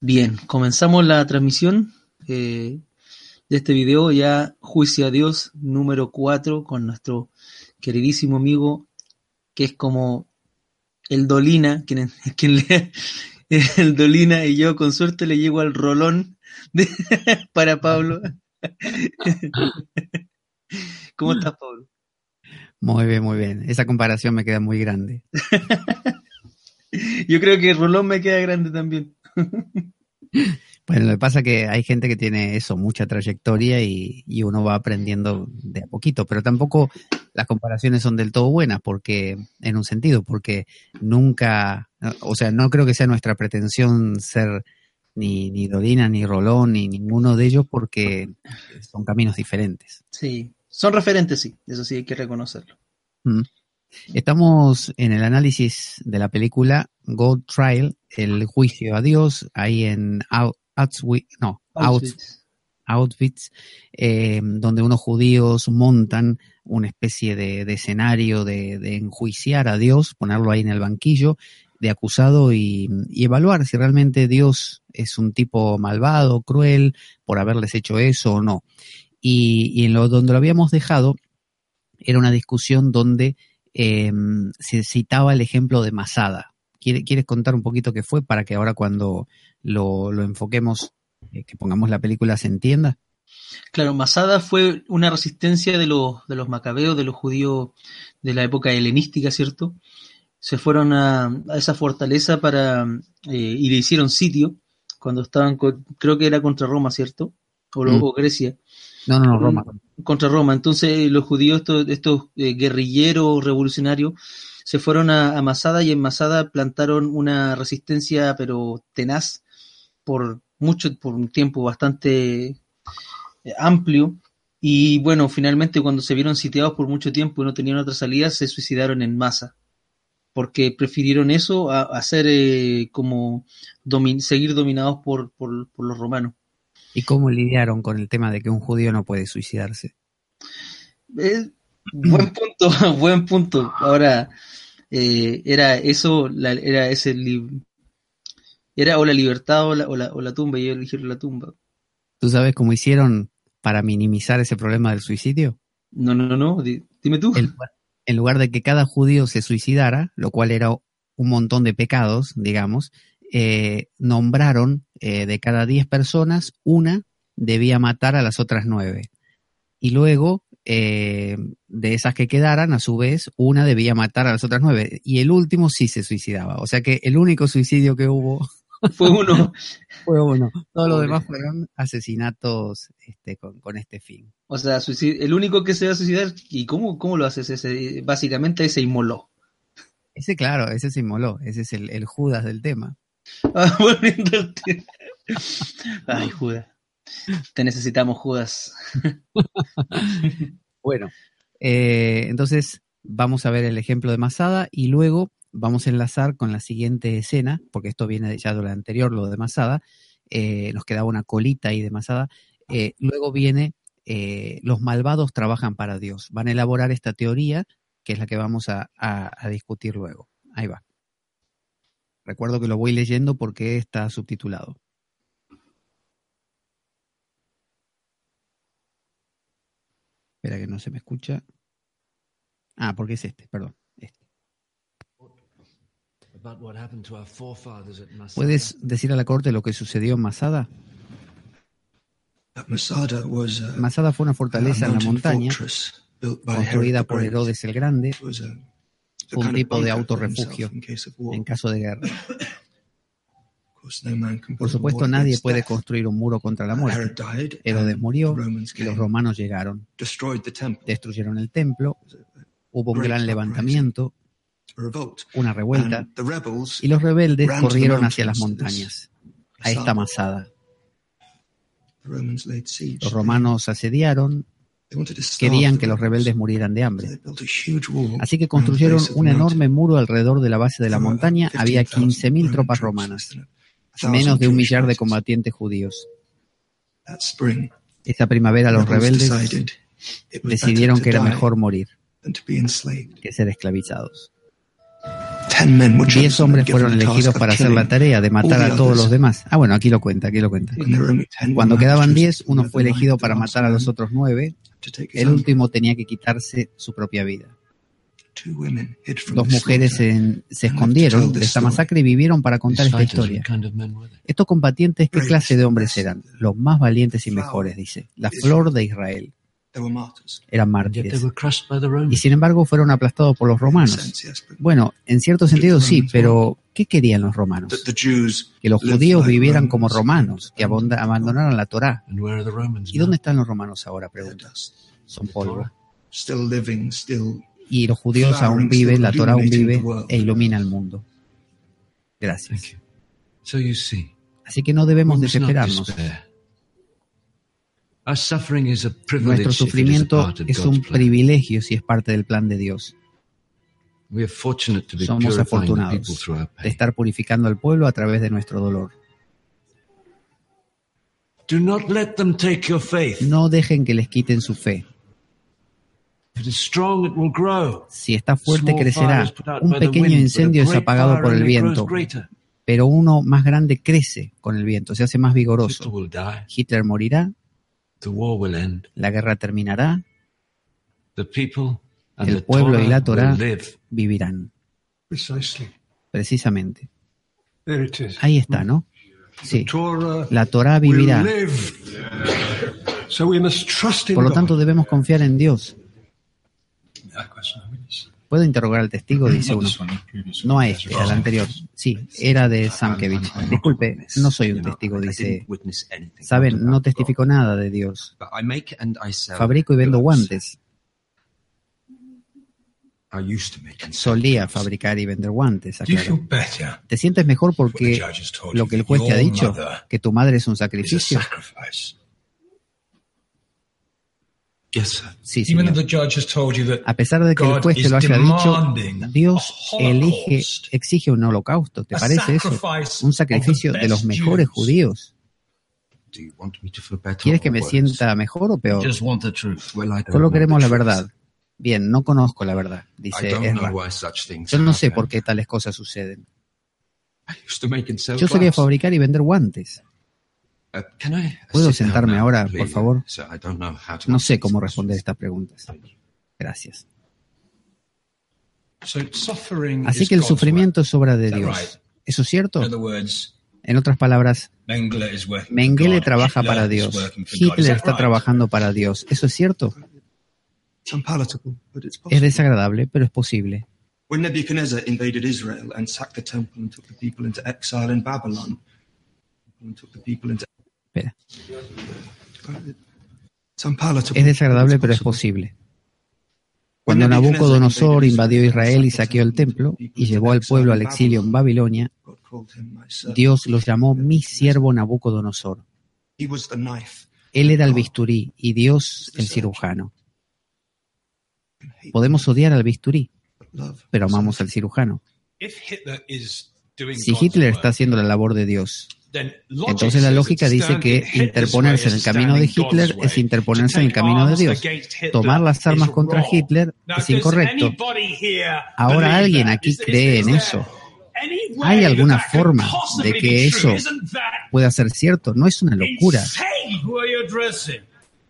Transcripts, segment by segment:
Bien, comenzamos la transmisión eh, de este video ya Juicio a Dios número 4 con nuestro queridísimo amigo que es como el Dolina, quien, quien le, el Dolina y yo con suerte le llego al rolón de, para Pablo. ¿Cómo estás, Pablo? Muy bien, muy bien. Esa comparación me queda muy grande. Yo creo que el rolón me queda grande también. Bueno, lo que pasa es que hay gente que tiene eso, mucha trayectoria y, y, uno va aprendiendo de a poquito, pero tampoco las comparaciones son del todo buenas, porque, en un sentido, porque nunca, o sea, no creo que sea nuestra pretensión ser ni, ni ni Rolón, ni ninguno de ellos, porque son caminos diferentes. Sí, son referentes, sí, eso sí hay que reconocerlo. Mm. Estamos en el análisis de la película God Trial, el juicio a Dios, ahí en Auschwitz, no, eh, donde unos judíos montan una especie de, de escenario de, de, enjuiciar a Dios, ponerlo ahí en el banquillo de acusado y, y, evaluar si realmente Dios es un tipo malvado, cruel, por haberles hecho eso o no. Y, y en lo donde lo habíamos dejado era una discusión donde eh, se citaba el ejemplo de Masada. ¿Quieres contar un poquito qué fue para que ahora cuando lo, lo enfoquemos, eh, que pongamos la película, se entienda? Claro, Masada fue una resistencia de los, de los macabeos, de los judíos de la época helenística, ¿cierto? Se fueron a, a esa fortaleza para eh, y le hicieron sitio cuando estaban, con, creo que era contra Roma, ¿cierto? O, mm. o Grecia. No, no, no, Roma. Contra Roma. Entonces los judíos, estos, estos eh, guerrilleros revolucionarios, se fueron a, a, Masada y en Masada plantaron una resistencia pero tenaz por mucho, por un tiempo bastante eh, amplio. Y bueno, finalmente cuando se vieron sitiados por mucho tiempo y no tenían otra salida, se suicidaron en masa. Porque prefirieron eso a, a ser eh, como domin seguir dominados por, por, por los romanos. ¿Y cómo lidiaron con el tema de que un judío no puede suicidarse? Eh, buen punto, buen punto. Ahora, eh, era eso, la, era ese era o la libertad o la, o la, o la tumba, y ellos eligieron la tumba. ¿Tú sabes cómo hicieron para minimizar ese problema del suicidio? No, no, no, no. dime tú. El, en lugar de que cada judío se suicidara, lo cual era un montón de pecados, digamos, eh, nombraron eh, de cada 10 personas, una debía matar a las otras 9. Y luego, eh, de esas que quedaran, a su vez, una debía matar a las otras 9. Y el último sí se suicidaba. O sea que el único suicidio que hubo fue uno. fue uno. Todo lo demás fueron asesinatos este, con, con, este fin. O sea, el único que se va a suicidar, ¿y cómo, cómo lo haces? Ese, básicamente se inmoló. Ese, claro, ese se inmoló. Ese es el, el Judas del tema. Ah, volviendo al tema. Ay, Judas. Te necesitamos, Judas. bueno, eh, entonces vamos a ver el ejemplo de Masada y luego vamos a enlazar con la siguiente escena, porque esto viene ya de lo anterior, lo de Masada. Eh, nos quedaba una colita ahí de Masada. Eh, luego viene los malvados trabajan para Dios. Van a elaborar esta teoría, que es la que vamos a, a discutir luego. Ahí va. Recuerdo que lo voy leyendo porque está subtitulado. Espera que no se me escucha. Ah, porque es este, perdón. Este. ¿Puedes decir a la corte lo que sucedió en Masada? Masada fue una fortaleza en la montaña construida por Herodes el Grande un tipo de autorrefugio en caso de guerra. Por supuesto, nadie puede construir un muro contra la muerte. Herodes murió y los romanos llegaron. Destruyeron el templo, hubo un gran levantamiento, una revuelta, y los rebeldes corrieron hacia las montañas, a esta masada. Los romanos asediaron, Querían que los rebeldes murieran de hambre. Así que construyeron un enorme muro alrededor de la base de la montaña. Había 15.000 tropas romanas, menos de un millar de combatientes judíos. Esa primavera los rebeldes decidieron que era mejor morir que ser esclavizados. Diez hombres fueron elegidos para hacer la tarea de matar a todos los demás. Ah, bueno, aquí lo cuenta, aquí lo cuenta. Cuando quedaban diez, uno fue elegido para matar a los otros nueve. El último tenía que quitarse su propia vida. Dos mujeres se, escondieron de esta masacre y vivieron para contar esta historia. Estos combatientes, ¿qué clase de hombres eran? Los más valientes y mejores, dice. La flor de Israel. Eran mártires. Y sin embargo fueron aplastados por los romanos. Bueno, en cierto sentido sí, pero ¿qué querían los romanos? Que los judíos vivieran como romanos, que abandonaran la Torá. ¿Y dónde están los romanos ahora? Pregunta. Son polvo y los judíos aún viven, la Torah aún vive e ilumina el mundo. Gracias. Así que no debemos desesperarnos. Nuestro sufrimiento es un privilegio si es parte del plan de Dios. Somos afortunados de estar purificando al pueblo a través de nuestro dolor. No dejen que les quiten su fe. Si está fuerte, crecerá. Un pequeño incendio es apagado por el viento, pero uno más grande crece con el viento, se hace más vigoroso. Hitler morirá, la guerra terminará, el pueblo y la Torah vivirán. Precisamente. Ahí está, ¿no? Sí, la Torah vivirá. Por lo tanto, debemos confiar en Dios. ¿Puedo interrogar al testigo? Dice uno. No a este, al anterior. Sí, era de Samkevich. Disculpe, no soy un testigo, dice. Saben, no testifico nada de Dios. Fabrico y vendo guantes. Solía fabricar y vender guantes, ¿Te sientes mejor porque lo que el juez te ha dicho, que tu madre es un sacrificio? Sí, A pesar de que el juez te lo haya dicho, Dios elige, exige un holocausto. ¿Te parece eso? Un sacrificio de los mejores judíos. ¿Quieres que me sienta mejor o peor? Solo queremos la verdad. Bien, no conozco la verdad, dice Ezra. Yo no sé por qué tales cosas suceden. Yo solía fabricar y vender guantes. Uh, ¿Puedo sentarme ahora, por favor? No sé cómo responder estas preguntas. Gracias. Así que el sufrimiento es obra de Dios. ¿Eso es cierto? En otras palabras, Mengele trabaja para Dios. Hitler está trabajando para Dios. ¿Eso es cierto? Es desagradable, pero es posible. Es desagradable, pero es posible. Cuando Nabucodonosor invadió Israel y saqueó el templo y llevó al pueblo al exilio en Babilonia, Dios los llamó mi siervo Nabucodonosor. Él era el bisturí y Dios el cirujano. Podemos odiar al bisturí, pero amamos al cirujano. Si Hitler está haciendo la labor de Dios entonces la lógica dice que interponerse en el camino de Hitler es interponerse en el camino de Dios. Tomar las armas contra Hitler es incorrecto. Ahora alguien aquí cree en eso. ¿Hay alguna forma de que eso pueda ser cierto? No es una locura.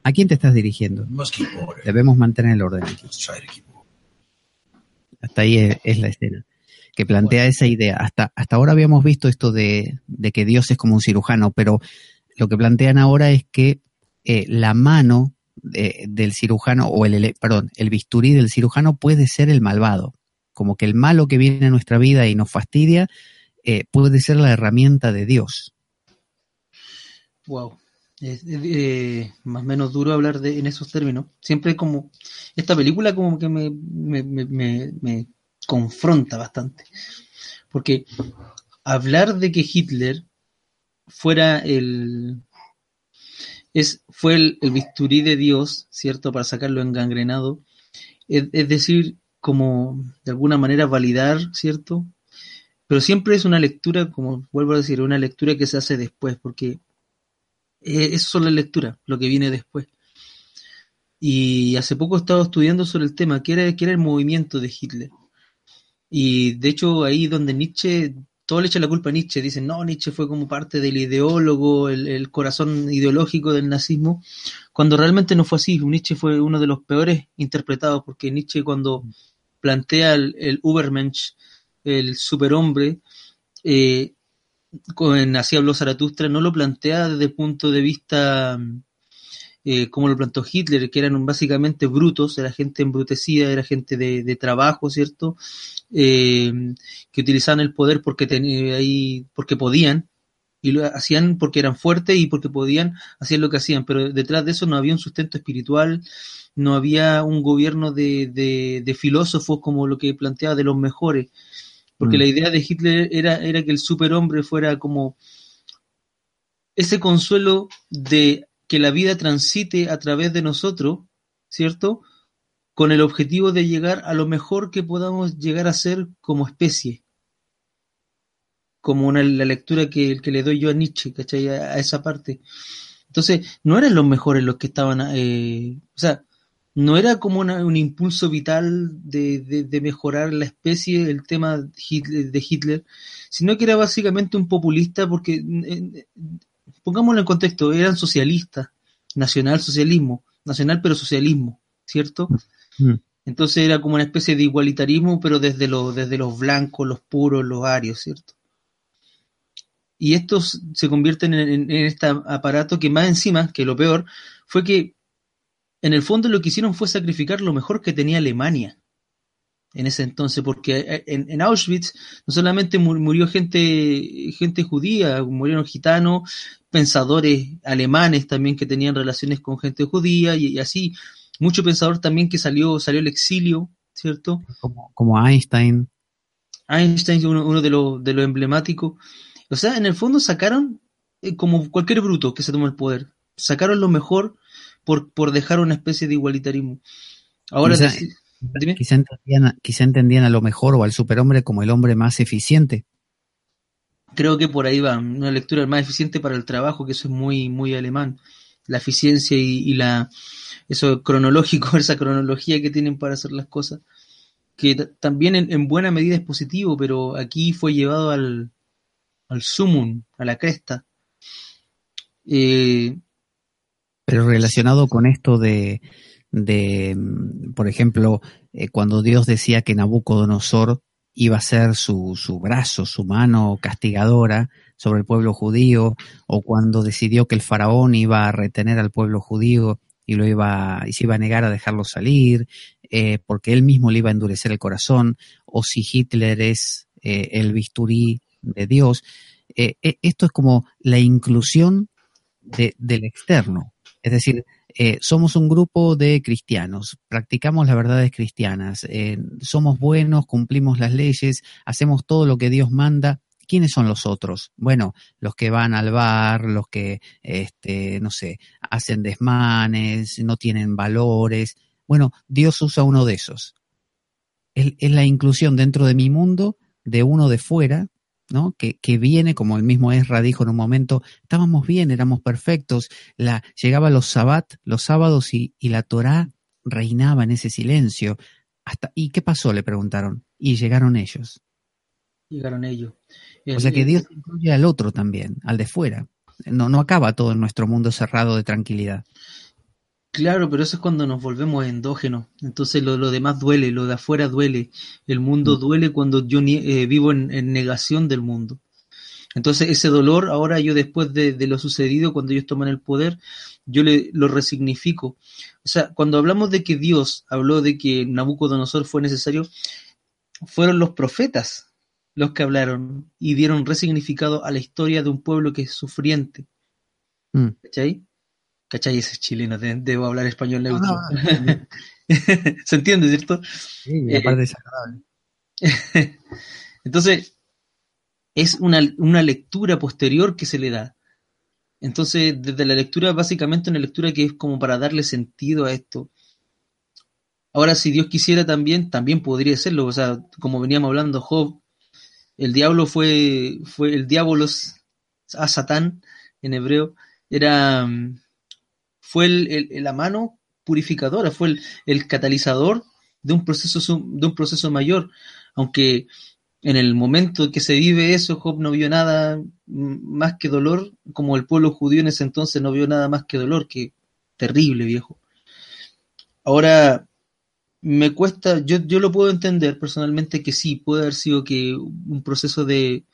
¿A quién te estás dirigiendo? Debemos mantener el orden aquí. Hasta ahí es la escena que plantea esa idea. Hasta, hasta ahora habíamos visto esto de, que Dios es como un cirujano, pero lo que plantean ahora es que eh, la mano del cirujano, o el, perdón, el bisturí del cirujano puede ser el malvado. Como que el malo que viene a nuestra vida y nos fastidia eh, puede ser la herramienta de Dios. Wow. Es eh, más o menos duro hablar de, en esos términos. Siempre como esta película como que me, me confronta bastante. Porque hablar de que Hitler fuera el es, fue el, bisturí de Dios, ¿cierto? Para sacarlo engangrenado. Es, es, decir, como de alguna manera validar, ¿cierto? Pero siempre es una lectura, como vuelvo a decir, una lectura que se hace después, porque es solo la lectura, lo que viene después. Y hace poco he estado estudiando sobre el tema, que era, que era el movimiento de Hitler. Y de hecho ahí donde Nietzsche, todo le echa la culpa a Nietzsche, dicen, no, Nietzsche fue como parte del ideólogo, el, corazón ideológico del nazismo, cuando realmente no fue así, Nietzsche fue uno de los peores interpretados, porque Nietzsche cuando plantea el, el Ubermensch, el superhombre, eh, con, así habló Zaratustra, no lo plantea desde el punto de vista eh, como lo plantó Hitler, que eran básicamente brutos, era gente embrutecida, era gente de, trabajo, ¿cierto? Eh, que utilizaban el poder porque, ahí, porque podían, y lo hacían porque eran fuertes y porque podían, hacer lo que hacían, pero detrás de eso no había un sustento espiritual, no había un gobierno de, de, filósofos como lo que planteaba de los mejores, porque mm. la idea de Hitler era, era que el superhombre fuera como ese consuelo de que la vida transite a través de nosotros, ¿cierto? Con el objetivo de llegar a lo mejor que podamos llegar a ser como especie. Como una, la lectura que, que le doy yo a Nietzsche, ¿cachai? A, esa parte. Entonces, no eran los mejores los que estaban, eh, o sea, no era como un impulso vital de, de, mejorar la especie, el tema de Hitler, sino que era básicamente un populista porque pongámoslo en contexto, eran socialistas, nacional socialismo, nacional pero socialismo, ¿cierto? Mm. Entonces era como una especie de igualitarismo, pero desde, los desde los blancos, los puros, los arios, ¿cierto? Y estos se convierten en, en, este aparato que más encima, que lo peor, fue que en el fondo lo que hicieron fue sacrificar lo mejor que tenía Alemania en ese entonces, porque eh, en, Auschwitz no solamente murió gente, gente judía, murieron gitanos, pensadores alemanes también que tenían relaciones con gente judía y, así, mucho pensador también que salió, salió al exilio, ¿cierto? Como, Einstein. Einstein, uno, uno de los de lo emblemáticos. O sea, en el fondo sacaron, eh, como cualquier bruto que se toma el poder, sacaron lo mejor por, por dejar una especie de igualitarismo. Ahora, Quizá entendían, quizá entendían a lo mejor o al superhombre como el hombre más eficiente. Creo que por ahí va, una lectura más eficiente para el trabajo, que eso es muy, muy alemán. La eficiencia y, la eso cronológico, esa cronología que tienen para hacer las cosas, que también en, buena medida es positivo, pero aquí fue llevado al, al sumum, a la cresta. Eh, pero relacionado con esto de, de, por ejemplo, eh, cuando Dios decía que Nabucodonosor iba a ser su, su brazo, su mano castigadora sobre el pueblo judío, o cuando decidió que el faraón iba a retener al pueblo judío y lo iba y se iba a negar a dejarlo salir, eh, porque él mismo le iba a endurecer el corazón, o si Hitler es eh, el bisturí de Dios. esto es como la inclusión de, del externo. Es decir, eh, somos un grupo de cristianos, practicamos las verdades cristianas, eh, somos buenos, cumplimos las leyes, hacemos todo lo que Dios manda. ¿Quiénes son los otros? Bueno, los que van al bar, los que, este, no sé, hacen desmanes, no tienen valores. Bueno, Dios usa uno de esos. es la inclusión dentro de mi mundo de uno de fuera ¿no? Que, que, viene, como el mismo Ezra dijo en un momento, estábamos bien, éramos perfectos, la, llegaba los sabbat, los sábados y, y la Torá reinaba en ese silencio. Hasta, ¿Y qué pasó? le preguntaron. Y llegaron ellos. Llegaron ellos. o sea que Dios incluye al otro también, al de fuera. No, no acaba todo en nuestro mundo cerrado de tranquilidad. Claro, pero eso es cuando nos volvemos endógenos. Entonces lo, lo demás duele, lo de afuera duele. El mundo mm. duele cuando yo eh, vivo en, negación del mundo. Entonces ese dolor, ahora yo después de, lo sucedido, cuando ellos toman el poder, yo le, lo resignifico. O sea, cuando hablamos de que Dios habló de que Nabucodonosor fue necesario, fueron los profetas los que hablaron y dieron resignificado a la historia de un pueblo que es sufriente. Mm. ¿Cachai? ¿Cachai? Ese chileno, debo hablar español neutro. Se entiende, ¿cierto? Sí, eh, aparte es agradable. Entonces, es una, una, lectura posterior que se le da. Entonces, desde la lectura, básicamente una lectura que es como para darle sentido a esto. Ahora, si Dios quisiera también, también podría serlo. O sea, como veníamos hablando, Job, el diablo fue, fue el diabolos a Satán en hebreo, era fue el, la mano purificadora, fue el, catalizador de un proceso de un proceso mayor. aunque en el momento que se vive eso, Job no vio nada más que dolor, como el pueblo judío en ese entonces no vio nada más que dolor, que terrible, viejo. Ahora, me cuesta, yo, lo puedo entender personalmente que sí, puede haber sido que un proceso de,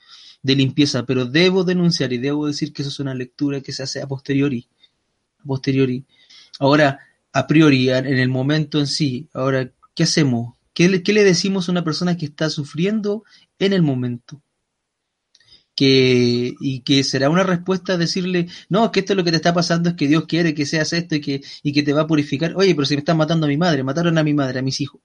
de limpieza, pero debo denunciar y debo decir que eso es una lectura que se hace a posteriori. Posteriori. Ahora, a priori, en el momento en sí, ahora, ¿qué hacemos? ¿Qué le, le decimos a una persona que está sufriendo en el momento? que y que será una respuesta decirle, no, que esto es lo que te está pasando, es que Dios quiere que seas esto y que, y que te va a purificar. Oye, pero si me están matando a mi madre, mataron a mi madre, a mis hijos.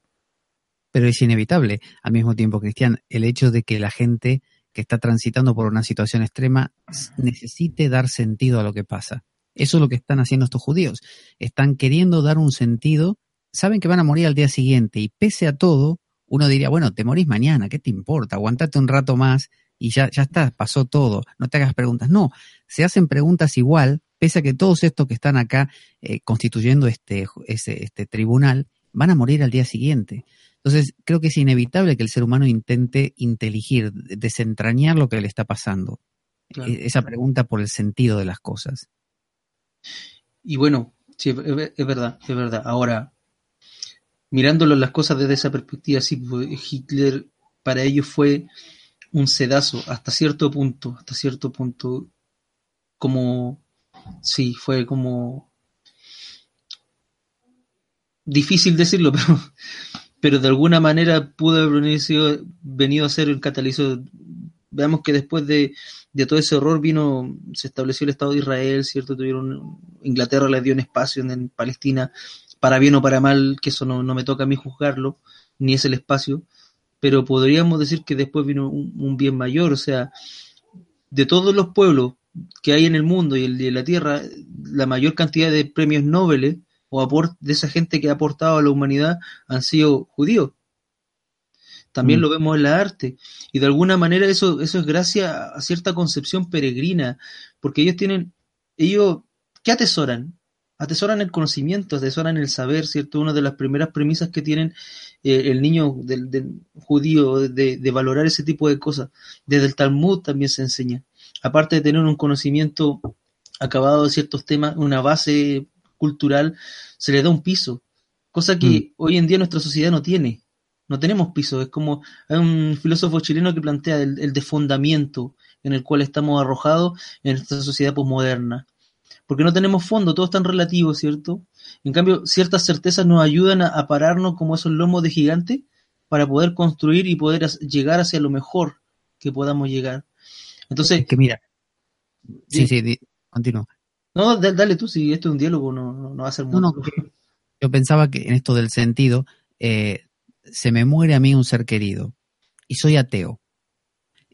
Pero es inevitable, al mismo tiempo, Cristian, el hecho de que la gente que está transitando por una situación extrema necesite dar sentido a lo que pasa. Eso es lo que están haciendo estos judíos. Están queriendo dar un sentido saben que van a morir al día siguiente y pese a todo, uno diría, bueno, te morís mañana, ¿qué te importa? Aguantate un rato más y ya, ya está, pasó todo, no te hagas preguntas. No, se hacen preguntas igual, pese a que todos estos que están acá eh, constituyendo este, este tribunal van a morir al día siguiente. Entonces, creo que es inevitable que el ser humano intente inteligir, desentrañar lo que le está pasando. E, esa pregunta por el sentido de las cosas. Y bueno, sí, es verdad, es verdad. Ahora, mirándolo las cosas desde esa perspectiva, sí, pues, Hitler para ellos fue un sedazo hasta cierto punto, hasta cierto punto, como, sí, fue como difícil decirlo, pero, pero de alguna manera pudo haber venido, a ser el catalizador. Veamos que después de, de, todo ese horror vino, se estableció el Estado de Israel, ¿cierto? Tuvieron, Inglaterra les dio un espacio en Palestina, para bien o para mal, que eso no, me toca a mí juzgarlo, ni es el espacio, pero podríamos decir que después vino un, bien mayor, o sea, de todos los pueblos que hay en el mundo y en la Tierra, la mayor cantidad de premios Nobel o de esa gente que ha aportado a la humanidad han sido judíos. También mm. lo vemos en la arte. Y de alguna manera eso, eso es gracias a cierta concepción peregrina, porque ellos tienen, ellos, ¿qué atesoran? atesoran el conocimiento, atesoran el saber, ¿cierto? Una de las primeras premisas que tienen eh, el niño del, judío de, valorar ese tipo de cosas. Desde el Talmud también se enseña. Aparte de tener un conocimiento acabado de ciertos temas, una base cultural, se le da un piso, cosa que mm. hoy en día nuestra sociedad no tiene. No tenemos piso, es como hay un filósofo chileno que plantea el, el defondamiento en el cual estamos arrojados en esta sociedad posmoderna porque no tenemos fondo, todo es tan relativo, ¿cierto? En cambio, ciertas certezas nos ayudan a, pararnos como esos lomos de gigante para poder construir y poder llegar hacia lo mejor que podamos llegar. Entonces... que mira. Sí, sí, continúa. No, dale tú, si esto es un diálogo, no, no, va a ser muy... No, yo pensaba que en esto del sentido, eh, se me muere a mí un ser querido y soy ateo.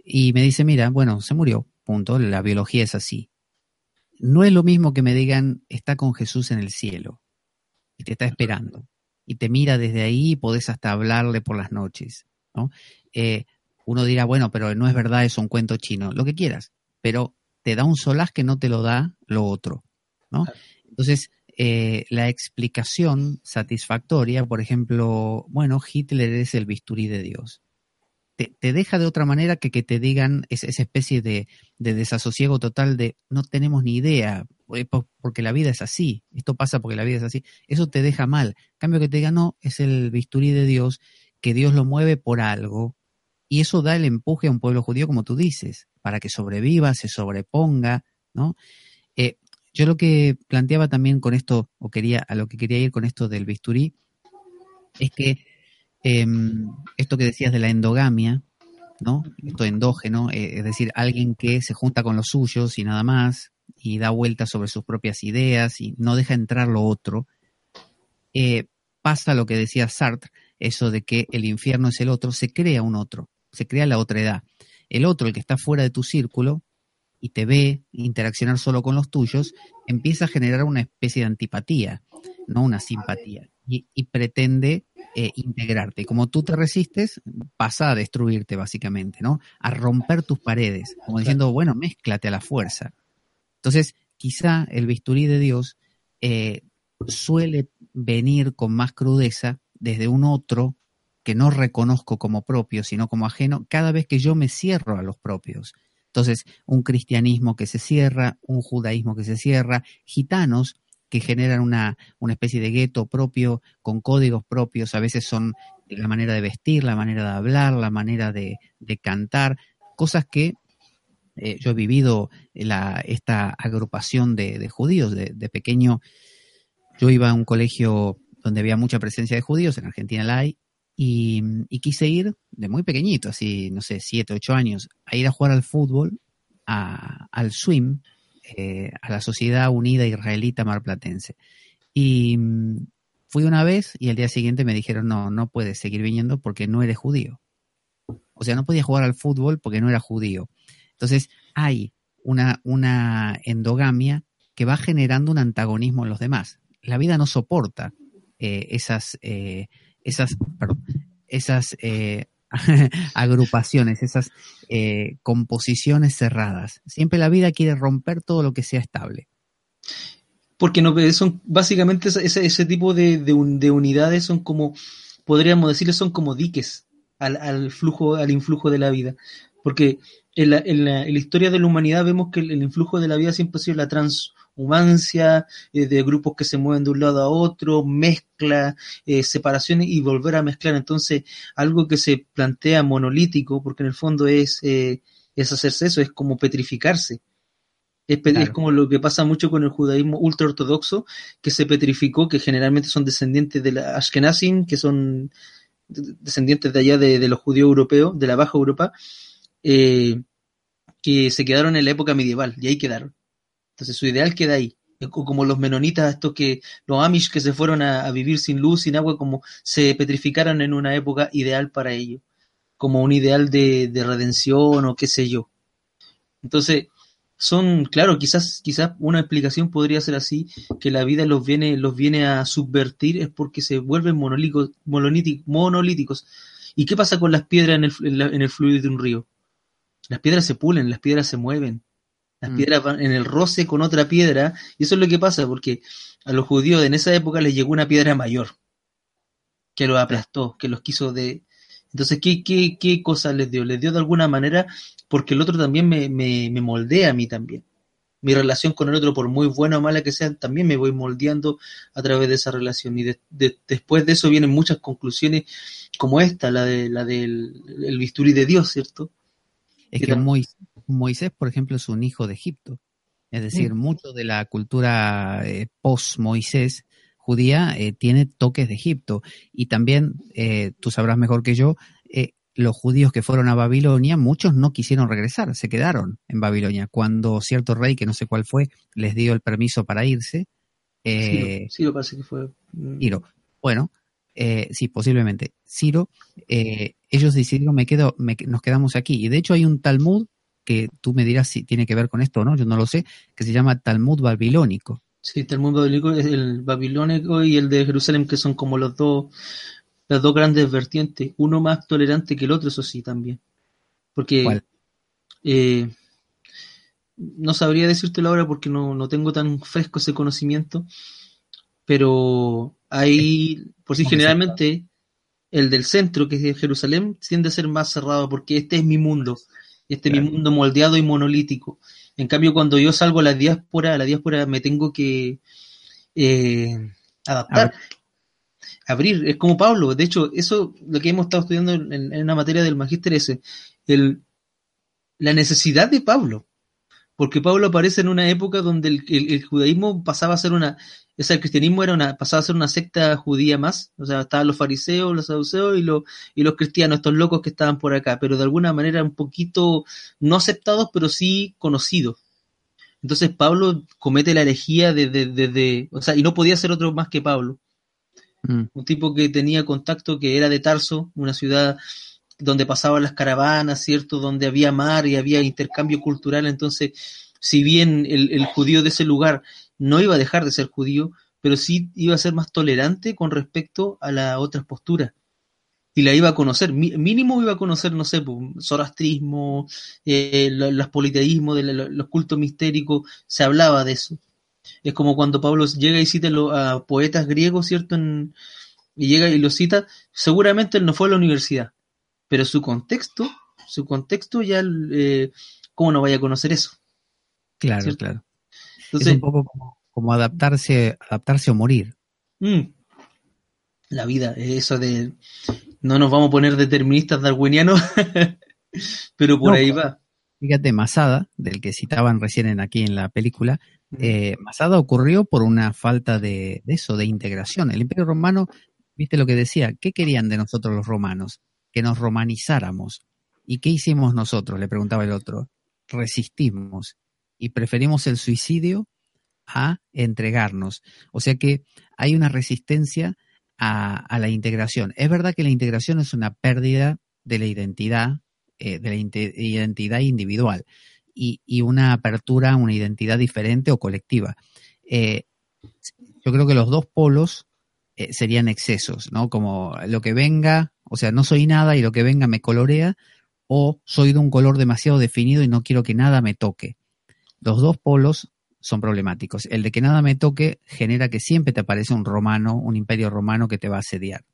Y me dice, mira, bueno, se murió, punto, la biología es así no es lo mismo que me digan, está con Jesús en el cielo y te está esperando y te mira desde ahí y podés hasta hablarle por las noches. ¿no? Eh, uno dirá, bueno, pero no es verdad, es un cuento chino, lo que quieras, pero te da un solaz que no te lo da lo otro. ¿no? Entonces, eh, la explicación satisfactoria, por ejemplo, bueno, Hitler es el bisturí de Dios te, deja de otra manera que que te digan esa, especie de, desasosiego total de no tenemos ni idea, eh, porque la vida es así, esto pasa porque la vida es así, eso te deja mal. Cambio que te digan, no, es el bisturí de Dios, que Dios lo mueve por algo, y eso da el empuje a un pueblo judío, como tú dices, para que sobreviva, se sobreponga, ¿no? Eh, yo lo que planteaba también con esto, o quería, a lo que quería ir con esto del bisturí, es que Em, esto que decías de la endogamia, ¿no? Esto endógeno, eh, es decir, alguien que se junta con los suyos y nada más, y da vueltas sobre sus propias ideas y no deja entrar lo otro. Eh, pasa lo que decía Sartre, eso de que el infierno es el otro, se crea un otro, se crea la otra edad. El otro, el que está fuera de tu círculo y te ve interaccionar solo con los tuyos, empieza a generar una especie de antipatía, no una simpatía, y pretende eh, integrarte. Como tú te resistes, pasa a destruirte básicamente, ¿no? A romper tus paredes, como diciendo, bueno, mézclate a la fuerza. Entonces, quizá el bisturí de Dios eh, suele venir con más crudeza desde un otro que no reconozco como propio, sino como ajeno, cada vez que yo me cierro a los propios. Entonces, un cristianismo que se cierra, un judaísmo que se cierra, gitanos que generan una, una especie de gueto propio, con códigos propios, a veces son la manera de vestir, la manera de hablar, la manera de, cantar, cosas que eh, yo he vivido la, esta agrupación de, judíos de, pequeño. Yo iba a un colegio donde había mucha presencia de judíos, en Argentina la hay, y, quise ir de muy pequeñito, así, no sé, siete, ocho años, a ir a jugar al fútbol, al swim, eh, a la Sociedad Unida Israelita Marplatense. Y mm, fui una vez y el día siguiente me dijeron, no, no puedes seguir viniendo porque no eres judío. O sea, no podía jugar al fútbol porque no era judío. Entonces, hay una, una endogamia que va generando un antagonismo en los demás. La vida no soporta eh, esas, eh, esas, esas agrupaciones, esas eh, composiciones cerradas. Siempre la vida quiere romper todo lo que sea estable. Porque no, son básicamente ese, ese tipo de, de, unidades son como, podríamos decirle, son como diques al, al, flujo, al influjo de la vida. Porque en la, en la, historia de la humanidad vemos que el, el, influjo de la vida siempre ha sido la trans, humancia, eh, de grupos que se mueven de un lado a otro, mezcla, eh, separaciones y volver a mezclar. Entonces, algo que se plantea monolítico, porque en el fondo es, eh, es hacerse eso, es como petrificarse. Es, es, como lo que pasa mucho con el judaísmo ultraortodoxo, que se petrificó, que generalmente son descendientes de la Ashkenazim, que son descendientes de allá de, de los judíos europeos, de la Baja Europa, que se quedaron en la época medieval, y ahí quedaron. Entonces su ideal queda ahí. Como los menonitas, estos que, los Amish que se fueron a, vivir sin luz, sin agua, como se petrificaron en una época ideal para ellos, como un ideal de, redención o qué sé yo. Entonces, son, claro, quizás, quizás una explicación podría ser así, que la vida los viene, los viene a subvertir, es porque se vuelven monolíticos, monolíticos. ¿Y qué pasa con las piedras en el, en el fluido de un río? Las piedras se pulen, las piedras se mueven. Las mm. piedras van en el roce con otra piedra, y eso es lo que pasa, porque a los judíos en esa época les llegó una piedra mayor, que los aplastó, que los quiso de... Entonces, ¿qué, qué, qué cosa les dio? Les dio de alguna manera, porque el otro también me, me, me moldea a mí también. Mi relación con el otro, por muy buena o mala que sea, también me voy moldeando a través de esa relación. Y después de eso vienen muchas conclusiones como esta, la, de, la del el bisturí de Dios, ¿cierto? Es que, muy, Moisés, por ejemplo, es un hijo de Egipto. Es decir, mucho de la cultura eh, post-Moisés judía eh, tiene toques de Egipto. Y también, eh, tú sabrás mejor que yo, los judíos que fueron a Babilonia, muchos no quisieron regresar, se quedaron en Babilonia. Cuando cierto rey, que no sé cuál fue, les dio el permiso para irse. sí, lo parece que fue. Mm. Bueno, eh, sí, posiblemente. Ciro, ellos decidieron, me quedo, nos quedamos aquí. Y de hecho hay un Talmud que tú me dirás si tiene que ver con esto o no, yo no lo sé, que se llama Talmud babilónico. Sí, Talmud babilónico es el babilónico y el de Jerusalén, que son como los dos, las dos grandes vertientes, uno más tolerante que el otro, eso sí, también. Porque eh, no sabría decírtelo ahora porque no, no tengo tan fresco ese conocimiento, pero hay, por si generalmente, el del centro, que es Jerusalén, tiende a ser más cerrado porque este es mi mundo este mi mundo moldeado y monolítico. En cambio, cuando yo salgo a la diáspora, a la diáspora me tengo que eh, adaptar, abrir. Es como Pablo. De hecho, eso lo que hemos estado estudiando en, en una materia del magíster es el, la necesidad de Pablo. Porque Pablo aparece en una época donde el judaísmo pasaba a ser una o sea, el cristianismo era una, pasaba a ser una secta judía más, o sea, estaban los fariseos, los saduceos y los, y los cristianos, estos locos que estaban por acá, pero de alguna manera un poquito no aceptados, pero sí conocidos. Entonces Pablo comete la herejía desde, de, de, o sea, y no podía ser otro más que Pablo. Mm. Un tipo que tenía contacto, que era de Tarso, una ciudad donde pasaban las caravanas, ¿cierto? Donde había mar y había intercambio cultural. Entonces, si bien el, el judío de ese lugar no iba a dejar de ser judío, pero sí iba a ser más tolerante con respecto a las otras posturas. Y la iba a conocer, mínimo iba a conocer, no sé, pues, zoroastrismo, eh, los politeísmos, los cultos mistéricos, se hablaba de eso. Es como cuando Pablo llega y cita a poetas griegos, ¿cierto? En, y llega y lo cita, seguramente él no fue a la universidad, pero su contexto, su contexto ya, eh, ¿cómo no vaya a conocer eso? Claro, claro. Es un poco como, adaptarse, adaptarse o morir. Mm. la vida, eso de no nos vamos a poner deterministas darwinianos, pero por ahí va. Fíjate, Masada, del que citaban recién aquí en la película, eh, Masada ocurrió por una falta de, eso, de integración. El Imperio Romano, viste lo que decía, ¿qué querían de nosotros los romanos? Que nos romanizáramos. ¿Y qué hicimos nosotros? Le preguntaba el otro. Resistimos y preferimos el suicidio a entregarnos. O sea que hay una resistencia a, la integración. Es verdad que la integración es una pérdida de la identidad, eh, de la identidad individual y, una apertura a una identidad diferente o colectiva. Eh, yo creo que los dos polos eh, serían excesos, ¿no? Como lo que venga, o sea, no soy nada y lo que venga me colorea, o soy de un color demasiado definido y no quiero que nada me toque. Los dos polos son problemáticos. El de que nada me toque genera que siempre te aparece un romano, un imperio romano que te va a asediar.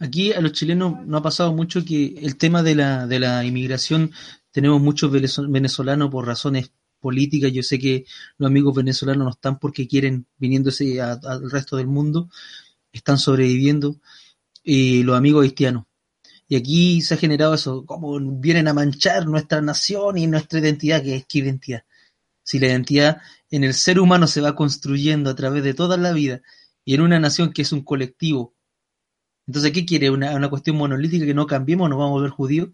Aquí a los chilenos no ha pasado mucho que el tema de la, de la inmigración, tenemos muchos venezolanos por razones políticas, yo sé que los amigos venezolanos no están porque quieren viniéndose al resto del mundo, están sobreviviendo, y los amigos haitianos. Y aquí se ha generado eso, como vienen a manchar nuestra nación y nuestra identidad, que es qué identidad si la identidad en el ser humano se va construyendo a través de toda la vida y en una nación que es un colectivo. Entonces, ¿qué quiere? ¿Una, cuestión monolítica que no cambiemos? ¿Nos vamos a volver judíos?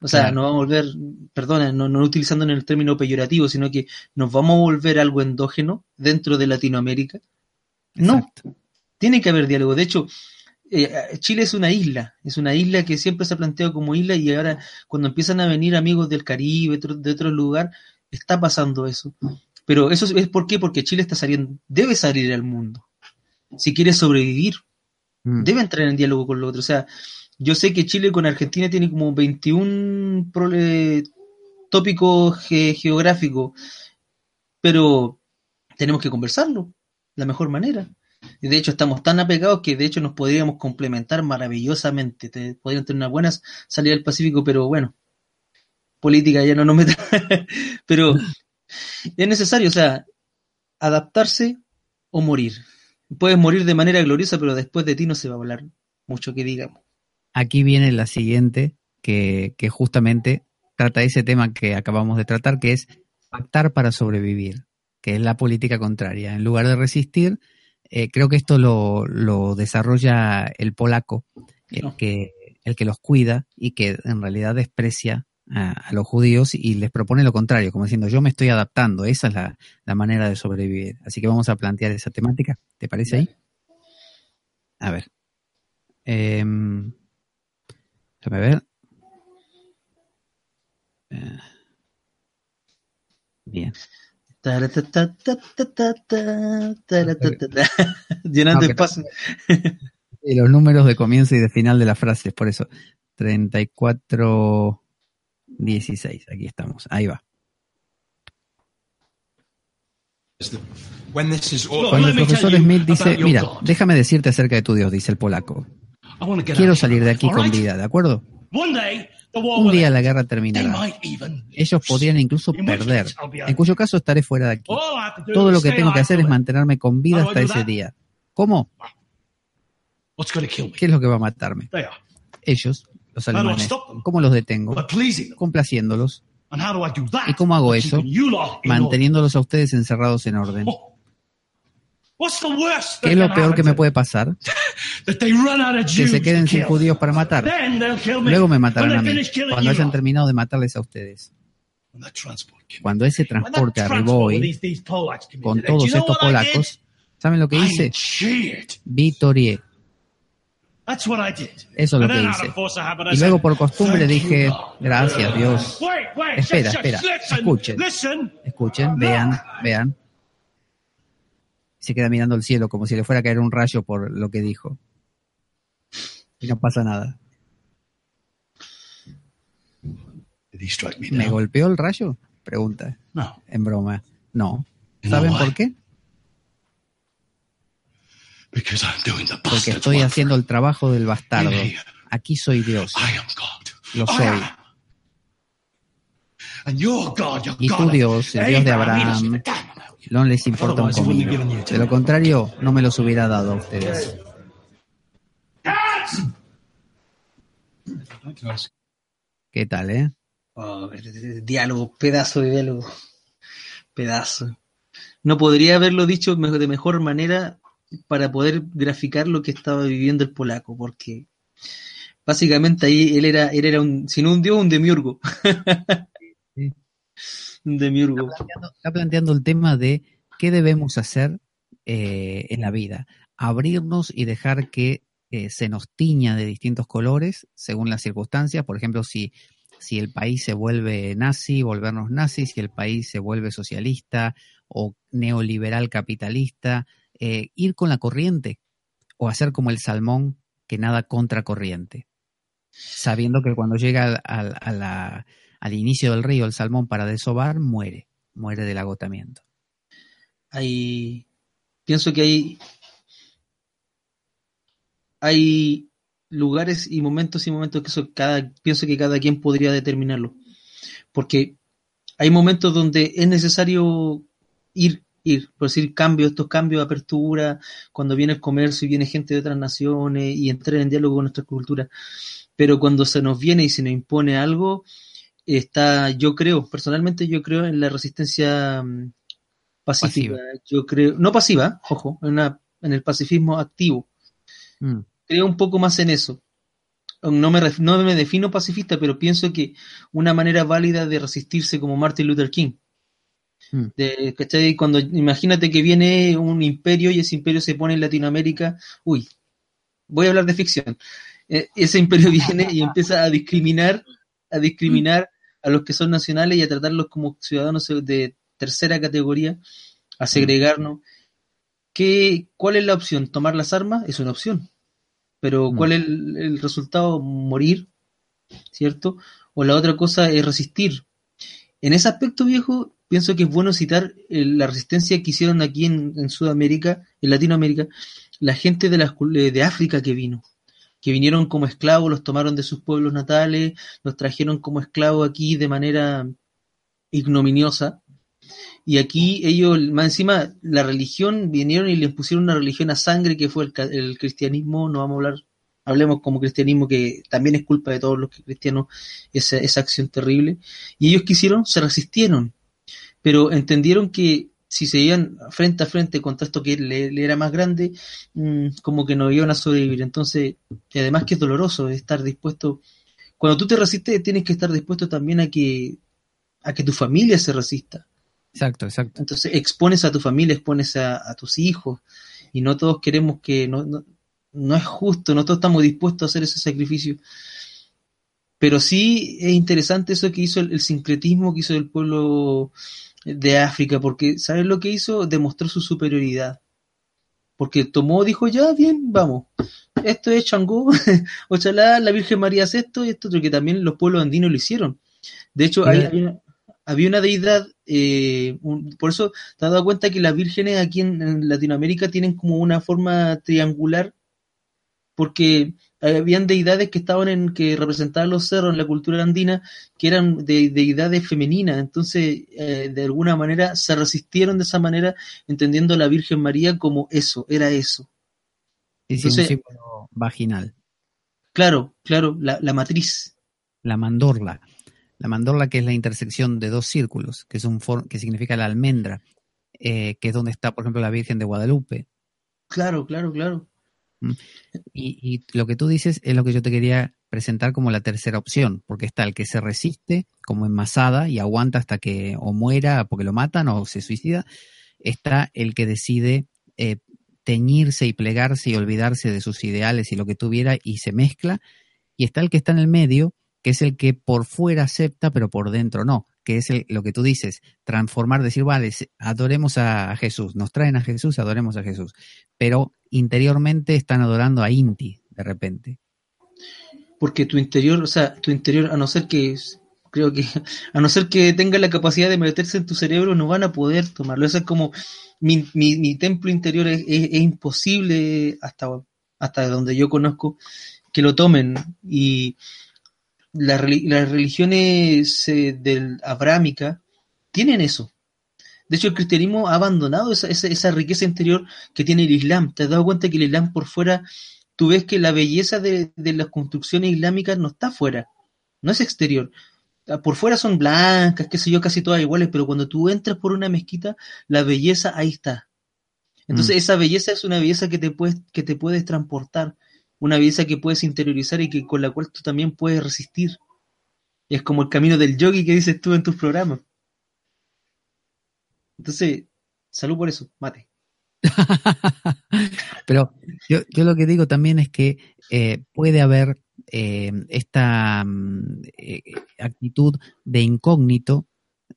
O sea, nos vamos a volver, perdona, no, no utilizando en el término peyorativo, sino que nos vamos a volver algo endógeno dentro de Latinoamérica. No, tiene que haber diálogo. De hecho, eh, Chile es una isla, es una isla que siempre se ha planteado como isla y ahora cuando empiezan a venir amigos del Caribe, de otro lugar, está pasando eso. Pero eso es por qué, porque Chile está saliendo, debe salir al mundo. Si quiere sobrevivir, mm. debe entrar en diálogo con lo otro. O sea, yo sé que Chile con Argentina tiene como 21 tópicos geográficos, pero tenemos que conversarlo la mejor manera. Y de hecho estamos tan apegados que de hecho nos podríamos complementar maravillosamente. podrían tener una buena salida del Pacífico, pero bueno, política ya no nos meta, pero es necesario, o sea, adaptarse o morir. Puedes morir de manera gloriosa, pero después de ti no se va a hablar mucho que digamos. Aquí viene la siguiente, que, que justamente trata ese tema que acabamos de tratar, que es pactar para sobrevivir, que es la política contraria. En lugar de resistir, eh, creo que esto lo, lo desarrolla el polaco, el, que, el que los cuida y que en realidad desprecia a, los judíos y les propone lo contrario, como diciendo yo me estoy adaptando, esa es la, manera de sobrevivir. Así que vamos a plantear esa temática, ¿te parece ahí? A ver. Eh, déjame ver. Eh, bien. Llenando espacio. Y los números de comienzo y de final de las frases, por eso. 34 16, aquí estamos, ahí va. Cuando el profesor Smith dice, mira, déjame decirte acerca de tu Dios, dice el polaco. Quiero salir de aquí con vida, ¿de acuerdo? Un día la guerra terminará. Ellos podrían incluso perder, en cuyo caso estaré fuera de aquí. Todo lo que tengo que hacer es mantenerme con vida hasta ese día. ¿Cómo? ¿Qué es lo que va a matarme? Ellos, los alemanes. ¿Cómo los detengo? Complaciéndolos. ¿Y cómo hago eso? Manteniéndolos a ustedes encerrados en orden. Oh. ¿Qué es lo peor que me puede pasar? Que se queden sin judíos para matar. Luego me matarán a mí, cuando hayan terminado de matarles a ustedes. Cuando ese transporte arribó hoy, con todos estos polacos, ¿saben lo que hice? Vitorié. Eso es lo que hice. Y luego por costumbre dije, gracias Dios. Espera, espera, escuchen, escuchen, vean, vean. Se queda mirando el cielo como si le fuera a caer un rayo por lo que dijo. Y no pasa nada. ¿Me golpeó el rayo? Pregunta. No. En broma. No. ¿Saben por qué? Porque estoy haciendo el trabajo del bastardo. Aquí soy Dios. Lo soy. Y tu Dios, el Dios de Abraham, no les importa un comino. De lo contrario, no me los hubiera dado a ustedes. ¿Qué tal, eh? Oh, diálogo, pedazo de diálogo. Pedazo. No podría haberlo dicho de mejor manera para poder graficar lo que estaba viviendo el polaco, porque básicamente ahí él era, él era un, si no un dios, un demiurgo. un demiurgo. Está planteando, el tema de qué debemos hacer eh, en la vida. Abrirnos y dejar que eh, se nos tiña de distintos colores según las circunstancias. Por ejemplo, si, si el país se vuelve nazi, volvernos nazis, si el país se vuelve socialista o neoliberal capitalista, eh, ir con la corriente o hacer como el salmón que nada contra corriente, sabiendo que cuando llega al, al inicio del río el salmón para desovar, muere, muere del agotamiento. Hay, pienso que hay, hay lugares y momentos y momentos que eso cada, pienso que cada quien podría determinarlo, porque hay momentos donde es necesario ir ir, por decir cambios, estos cambios de apertura, cuando viene el comercio y viene gente de otras naciones y entrar en diálogo con nuestra cultura. Pero cuando se nos viene y se nos impone algo, está, yo creo, personalmente yo creo en la resistencia mm, pacífica. Yo creo, no pasiva, ojo, en, en el pacifismo activo. Mm. Creo un poco más en eso. No me, no me defino pacifista, pero pienso que una manera válida de resistirse como Martin Luther King Mm. De, Cuando imagínate que viene un imperio y ese imperio se pone en Latinoamérica, uy, voy a hablar de ficción. Eh, ese imperio viene y empieza a discriminar, a discriminar a los que son nacionales y a tratarlos como ciudadanos de tercera categoría, a mm. segregarnos. ¿Qué, ¿Cuál es la opción? ¿Tomar las armas? Es una opción. Pero mm. ¿cuál es el resultado? Morir, ¿cierto? O la otra cosa es resistir. En ese aspecto, viejo, pienso que es bueno citar eh, la resistencia que hicieron aquí en, Sudamérica, en Latinoamérica, la gente de, eh, de África que vino, que vinieron como esclavos, los tomaron de sus pueblos natales, los trajeron como esclavos aquí de manera ignominiosa. Y aquí ellos, más encima, la religión, vinieron y les pusieron una religión a sangre que fue el, cristianismo, no vamos a hablar, hablemos como cristianismo que también es culpa de todos los cristianos esa, esa acción terrible. Y ellos quisieron, se resistieron, pero entendieron que si se iban frente a frente contra esto que le, era más grande, mm, como que no iban a sobrevivir. Entonces, además que es doloroso estar dispuesto, cuando tú te resistes, tienes que estar dispuesto también a que, a que tu familia se resista. Exacto, exacto. Entonces, expones a tu familia, expones a, tus hijos, y no todos queremos que, no, no, no es justo, no todos estamos dispuestos a hacer ese sacrificio. Pero sí es interesante eso que hizo el sincretismo que hizo el pueblo de África, porque ¿sabes lo que hizo? Demostró su superioridad. Porque tomó, dijo, ya, bien, vamos. Esto es Changó, ochalá, la Virgen María hace esto y esto, que también los pueblos andinos lo hicieron. De hecho, había una deidad, eh, por eso te has dado cuenta que las vírgenes aquí en Latinoamérica tienen como una forma triangular, porque habían deidades que estaban en, que representaban los cerros en la cultura andina, que eran de, deidades femeninas, entonces eh, de alguna manera se resistieron de esa manera, entendiendo a la Virgen María como eso, era eso. Entonces, un vaginal. Claro, claro, la, matriz. La mandorla. La mandorla que es la intersección de dos círculos, que, es un que significa la almendra, eh, que es donde está, por ejemplo, la Virgen de Guadalupe. Claro, claro, claro. Mm. Y, lo que tú dices es lo que yo te quería presentar como la tercera opción, porque está el que se resiste como enmasada y aguanta hasta que o muera porque lo matan o se suicida, está el que decide eh, teñirse y plegarse y olvidarse de sus ideales y lo que tuviera y se mezcla, y está el que está en el medio, que es el que por fuera acepta pero por dentro no, que es lo que tú dices, transformar, decir, vale, adoremos a Jesús, nos traen a Jesús, adoremos a Jesús, pero interiormente están adorando a Inti de repente. Porque tu interior, o sea, tu interior, a no ser que, creo que a no ser que tenga la capacidad de meterse en tu cerebro, no van a poder tomarlo. Eso es como mi, mi, mi templo interior es, es, imposible hasta, hasta donde yo conozco que lo tomen. Y las religiones eh, del abrámica tienen eso. De hecho, el cristianismo ha abandonado esa, esa, esa, riqueza interior que tiene el Islam. ¿Te has dado cuenta que el Islam por fuera, tú ves que la belleza de, de las construcciones islámicas no está fuera, no es exterior. Por fuera son blancas, qué sé yo, casi todas iguales, pero cuando tú entras por una mezquita, la belleza ahí está. Entonces, mm. esa belleza es una belleza que te, puedes, que te puedes transportar, una belleza que puedes interiorizar y que con la cual tú también puedes resistir. Es como el camino del yogi que dices tú en tus programas. Entonces, salud por eso, mate. Pero yo, yo, lo que digo también es que eh, puede haber eh, esta mm, eh, actitud de incógnito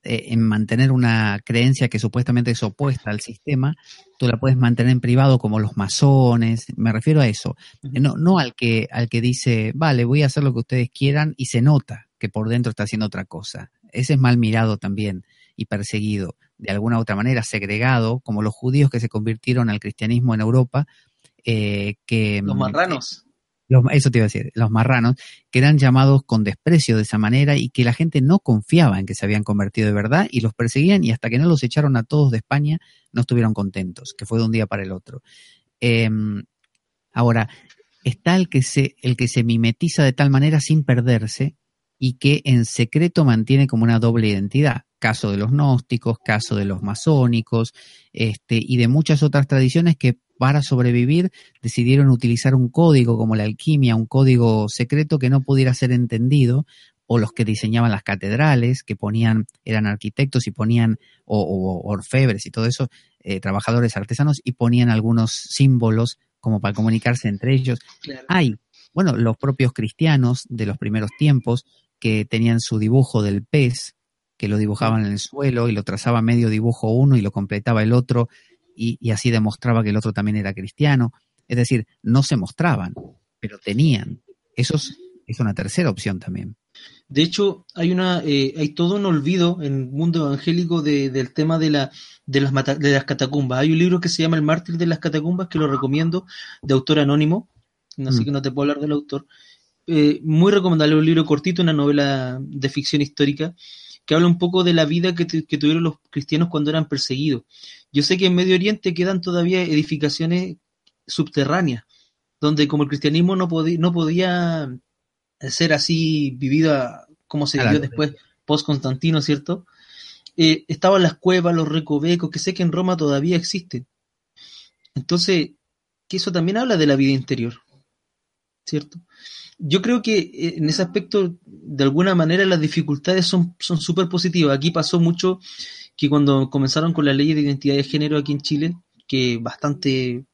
eh, en mantener una creencia que supuestamente es opuesta al sistema, tú la puedes mantener en privado como los masones, me refiero a eso, no, no al que, al que dice, vale, voy a hacer lo que ustedes quieran y se nota que por dentro está haciendo otra cosa. Ese es mal mirado también y perseguido, de alguna u otra manera segregado, como los judíos que se convirtieron al cristianismo en Europa, eh, que... Los marranos. Los, eso te iba a decir, los marranos, que eran llamados con desprecio de esa manera y que la gente no confiaba en que se habían convertido de verdad y los perseguían y hasta que no los echaron a todos de España no estuvieron contentos, que fue de un día para el otro. Eh, ahora, está el que, se, el que se mimetiza de tal manera sin perderse y que en secreto mantiene como una doble identidad. Caso de los gnósticos, caso de los masónicos, este, y de muchas otras tradiciones que para sobrevivir decidieron utilizar un código como la alquimia, un código secreto que no pudiera ser entendido, o los que diseñaban las catedrales, que ponían, eran arquitectos y ponían, o, o orfebres y todo eso, eh, trabajadores artesanos, y ponían algunos símbolos como para comunicarse entre ellos. Claro. Hay, bueno, los propios cristianos de los primeros tiempos que tenían su dibujo del pez, que lo dibujaban en el suelo y lo trazaba medio dibujo uno y lo completaba el otro y, y, así demostraba que el otro también era cristiano. Es decir, no se mostraban, pero tenían. Eso es, es una tercera opción también. De hecho, hay una, eh, hay todo un olvido en el mundo evangélico de, del tema de, la, de, las mata, de las catacumbas. Hay un libro que se llama El mártir de las catacumbas, que lo recomiendo, de autor anónimo, así mm. que no te puedo hablar del autor, eh, muy recomendable, un libro cortito, una novela de ficción histórica, que habla un poco de la vida que, que, tuvieron los cristianos cuando eran perseguidos. Yo sé que en Medio Oriente quedan todavía edificaciones subterráneas, donde como el cristianismo no, podía, no podía ser así vivida como se vivió después, post-Constantino, ¿cierto? Eh, estaban las cuevas, los recovecos, que sé que en Roma todavía existen. Entonces, que eso también habla de la vida interior, ¿cierto? Yo creo que eh, en ese aspecto, de alguna manera, las dificultades son súper positivas. Aquí pasó mucho que cuando comenzaron con la ley de identidad de género aquí en Chile, que bastante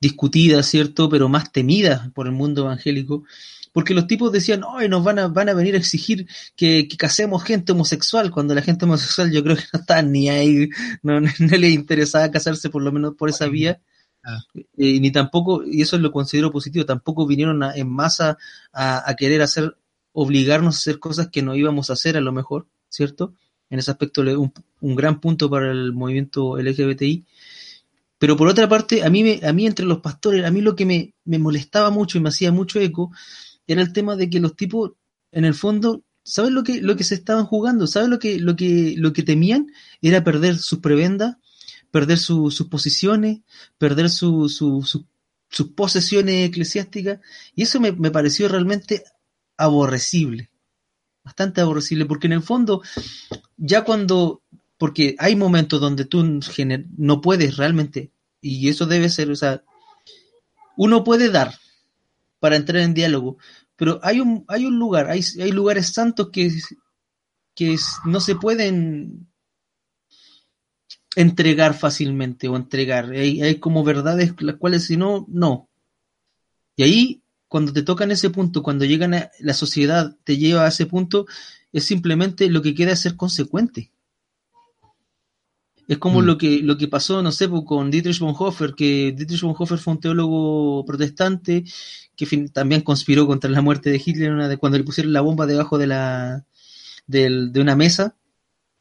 discutida, ¿cierto? Pero más temida por el mundo evangélico, porque los tipos decían, hoy nos van a, van a venir a exigir que, que, casemos gente homosexual, cuando la gente homosexual yo creo que no está ni ahí, no, no, no le interesaba casarse por lo menos por esa vía. Ah. Eh, ni tampoco, y eso lo considero positivo, tampoco vinieron en masa a, a, querer hacer, obligarnos a hacer cosas que no íbamos a hacer a lo mejor, ¿cierto? En ese aspecto, un, un gran punto para el movimiento LGBTI. Pero por otra parte, a mí, me, a mí entre los pastores, a mí lo que me, me molestaba mucho y me hacía mucho eco era el tema de que los tipos, en el fondo, ¿sabes lo que, lo que se estaban jugando? ¿Sabes lo que, lo que, lo que temían? Era perder sus prebendas, perder su, sus posiciones, perder su, su, sus posesiones eclesiásticas, y eso me, me, pareció realmente aborrecible, bastante aborrecible, porque en el fondo, ya cuando, porque hay momentos donde tú no puedes realmente, y eso debe ser, o sea, uno puede dar para entrar en diálogo, pero hay un, hay un lugar, hay, hay lugares santos que, que no se pueden entregar fácilmente o entregar. Hay, hay como verdades las cuales si no, no. Y ahí, cuando te tocan ese punto, cuando llegan a la sociedad, te lleva a ese punto, es simplemente lo que queda es ser consecuente. Es como mm. lo que lo que pasó, no sé, pues, con Dietrich Bonhoeffer, que Dietrich Bonhoeffer fue un teólogo protestante que también conspiró contra la muerte de Hitler una de, cuando le pusieron la bomba debajo de la de una mesa,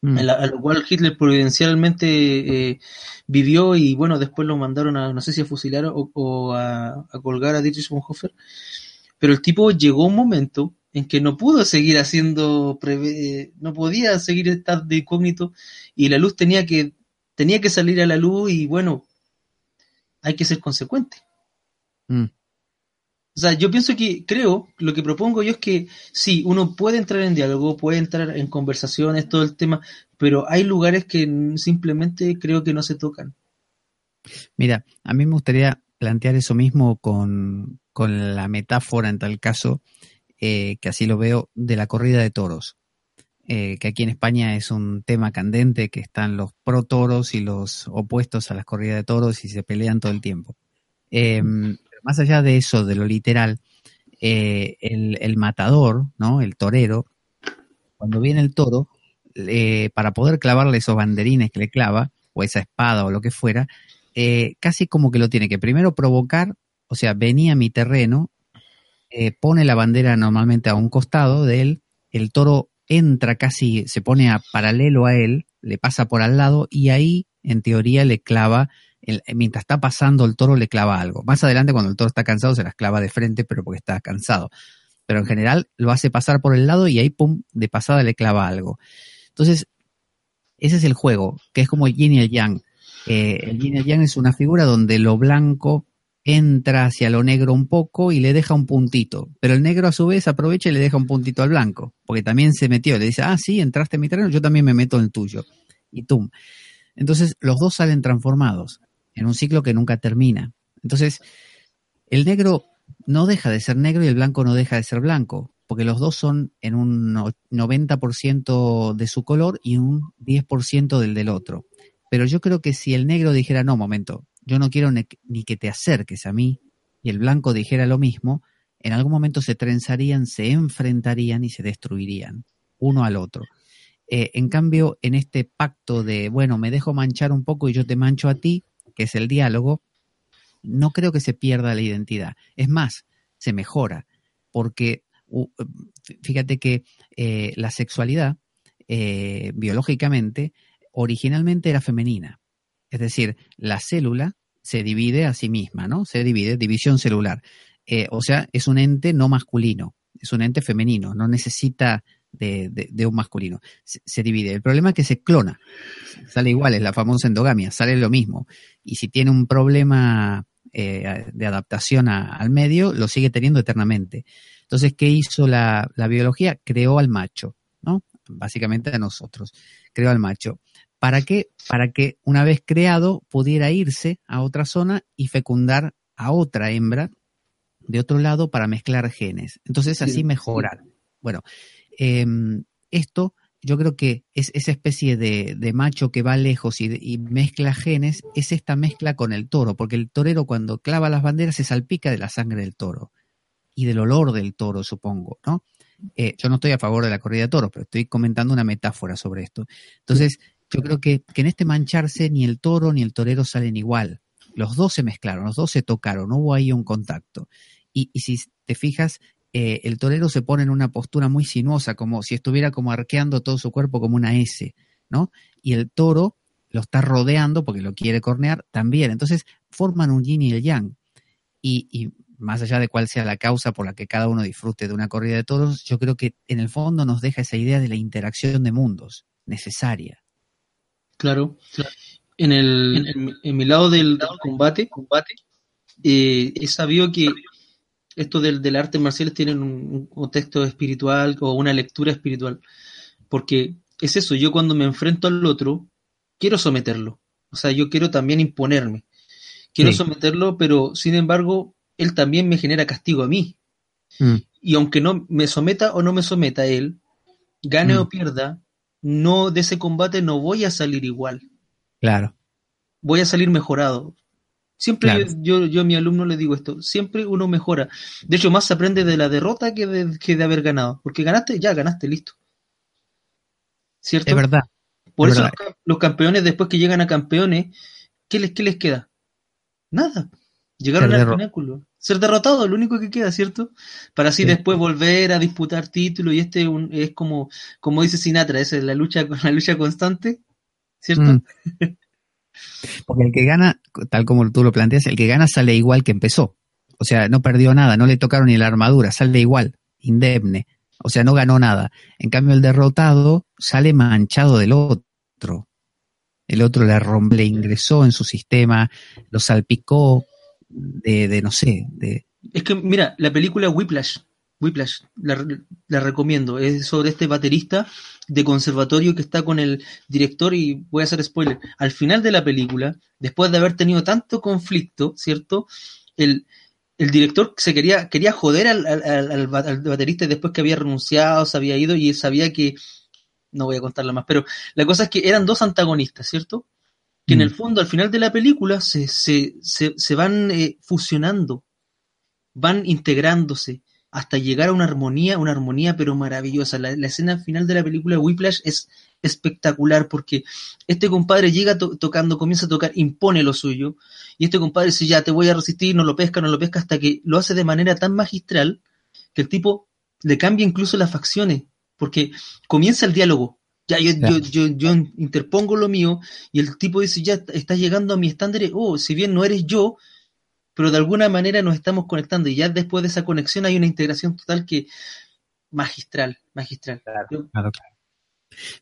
mm. a, lo cual Hitler providencialmente eh, vivió y bueno, después lo mandaron a, no sé si a fusilar o, a, colgar a Dietrich Bonhoeffer. Pero el tipo llegó un momento en que no pudo seguir haciendo, no podía seguir estar de incógnito y la luz tenía que, tenía que salir a la luz y bueno, hay que ser consecuente. Mm. O sea, yo pienso que, creo, lo que propongo yo es que sí, uno puede entrar en diálogo, puede entrar en conversaciones, todo el tema, pero hay lugares que simplemente creo que no se tocan. Mira, a mí me gustaría plantear eso mismo con, la metáfora, en tal caso, eh, que así lo veo, de la corrida de toros. Eh, que aquí en España es un tema candente, que están los pro toros y los opuestos a las corridas de toros y se pelean todo el tiempo. Eh, más allá de eso, de lo literal, eh, el, matador, ¿no? El torero, cuando viene el toro, para poder clavarle esos banderines que le clava, o esa espada o lo que fuera, eh, casi como que lo tiene que primero provocar, o sea, venía a mi terreno, eh, pone la bandera normalmente a un costado de él, el toro entra casi, se pone a paralelo a él, le pasa por al lado y ahí, en teoría, le clava mientras está pasando el toro le clava algo. Más adelante cuando el toro está cansado se las clava de frente, pero porque está cansado. Pero en general lo hace pasar por el lado y ahí, pum, de pasada le clava algo. Entonces, ese es el juego, que es como el yin y el yang. Eh, el yin y el yang es una figura donde lo blanco entra hacia lo negro un poco y le deja un puntito. Pero el negro a su vez aprovecha y le deja un puntito al blanco, porque también se metió. Le dice, ah, sí, entraste en mi terreno, yo también me meto en el tuyo. Y tum. Entonces los dos salen transformados en un ciclo que nunca termina. Entonces, el negro no deja de ser negro y el blanco no deja de ser blanco, porque los dos son en un 90% de su color y un 10% del del otro. Pero yo creo que si el negro dijera, no, momento, yo no quiero ni que te acerques a mí, y el blanco dijera lo mismo, en algún momento se trenzarían, se enfrentarían y se destruirían uno al otro. Eh, en cambio, en este pacto de, bueno, me dejo manchar un poco y yo te mancho a ti, que es el diálogo, no creo que se pierda la identidad. Es más, se mejora, porque fíjate que eh, la sexualidad eh, biológicamente originalmente era femenina. Es decir, la célula se divide a sí misma, ¿no? Se divide, división celular. Eh, o sea, es un ente no masculino, es un ente femenino, no necesita de, un masculino. Se, divide. El problema es que se clona. Sale igual, es la famosa endogamia, sale lo mismo. Y si tiene un problema eh, de adaptación al medio, lo sigue teniendo eternamente. Entonces, ¿qué hizo la, biología? Creó al macho, ¿no? Básicamente a nosotros. Creó al macho. ¿Para qué? Para que una vez creado pudiera irse a otra zona y fecundar a otra hembra de otro lado para mezclar genes. Entonces así mejorar. Bueno, Em, esto yo creo que es esa especie de, macho que va lejos y, mezcla genes, es esta mezcla con el toro, porque el torero cuando clava las banderas se salpica de la sangre del toro y del olor del toro, supongo, ¿no? Eh, yo no estoy a favor de la corrida de toros, pero estoy comentando una metáfora sobre esto. Entonces, yo creo que, en este mancharse ni el toro ni el torero salen igual. Los dos se mezclaron, los dos se tocaron, hubo ahí un contacto. Y, y si te fijas, eh, el torero se pone en una postura muy sinuosa, como si estuviera como arqueando todo su cuerpo como una S, ¿no? Y el toro lo está rodeando porque lo quiere cornear también. Entonces forman un yin y el yang. Y, más allá de cuál sea la causa por la que cada uno disfrute de una corrida de toros, yo creo que en el fondo nos deja esa idea de la interacción de mundos necesaria. Claro. En, el, en, mi lado del, combate, combate eh, he sabido que esto del, del arte marcial tienen un, contexto espiritual o una lectura espiritual. Porque es eso, yo cuando me enfrento al otro, quiero someterlo. O sea, yo quiero también imponerme. Quiero someterlo, pero sin embargo, él también me genera castigo a mí. Mm. Y aunque no me someta o no me someta a él, gane mm. o pierda, no de ese combate no voy a salir igual. Claro. Voy a salir mejorado. Siempre yo, yo, a mi alumno le digo esto, siempre uno mejora. De hecho, más se aprende de la derrota que de, que de haber ganado. Porque ganaste, ya ganaste, listo. ¿Cierto? Es verdad. Por eso Los, campeones, después que llegan a campeones, ¿qué les, qué les queda? Nada. Llegaron al pináculo. ser derrotado, lo único que queda, ¿cierto? Para así después volver a disputar títulos y este es como, como dice Sinatra, es la lucha, la lucha constante, ¿cierto? Mm. Porque el que gana, tal como tú lo planteas, el que gana sale igual que empezó. O sea, no perdió nada, no le tocaron ni la armadura, sale igual, indemne. O sea, no ganó nada. En cambio, el derrotado sale manchado del otro. El otro le, rompe, le ingresó en su sistema, lo salpicó de, de no sé, de... Es que, mira, la película Whiplash, Whiplash, la, la, recomiendo. Es sobre este baterista de conservatorio que está con el director y voy a hacer spoiler. Al final de la película, después de haber tenido tanto conflicto, ¿cierto? El, el director se quería, quería joder al, al, al, baterista después que había renunciado, se había ido y sabía que, no voy a contarla más, pero la cosa es que eran dos antagonistas, ¿cierto? Que en el mm. fondo, al final de la película, se, se, se, se van eh, fusionando, van integrándose hasta llegar a una armonía, una armonía pero maravillosa. La, escena final de la película Whiplash es espectacular porque este compadre llega tocando, comienza a tocar, impone lo suyo, y este compadre dice, ya te voy a resistir, no lo pesca, no lo pesca, hasta que lo hace de manera tan magistral que el tipo le cambia incluso las facciones, porque comienza el diálogo. Ya, yo, yo, yo, interpongo lo mío y el tipo dice, ya estás llegando a mi estándar, oh, si bien no eres yo, pero de alguna manera nos estamos conectando y ya después de esa conexión hay una integración total que magistral, magistral. Claro, claro,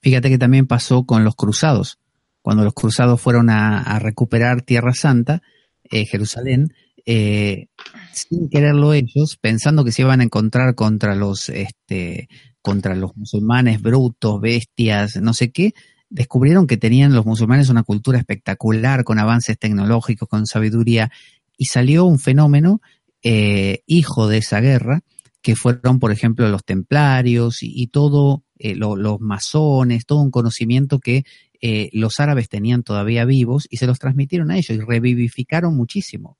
Fíjate que también pasó con los cruzados. Cuando los cruzados fueron a, recuperar Tierra Santa, eh, Jerusalén, eh, sin quererlo ellos, pensando que se iban a encontrar contra los, este, contra los musulmanes brutos, bestias, no sé qué, descubrieron que tenían los musulmanes una cultura espectacular, con avances tecnológicos, con sabiduría, y salió un fenómeno eh, hijo de esa guerra, que fueron, por ejemplo, los templarios y, todo, eh, los masones, todo un conocimiento que eh, los árabes tenían todavía vivos y se los transmitieron a ellos y revivificaron muchísimo.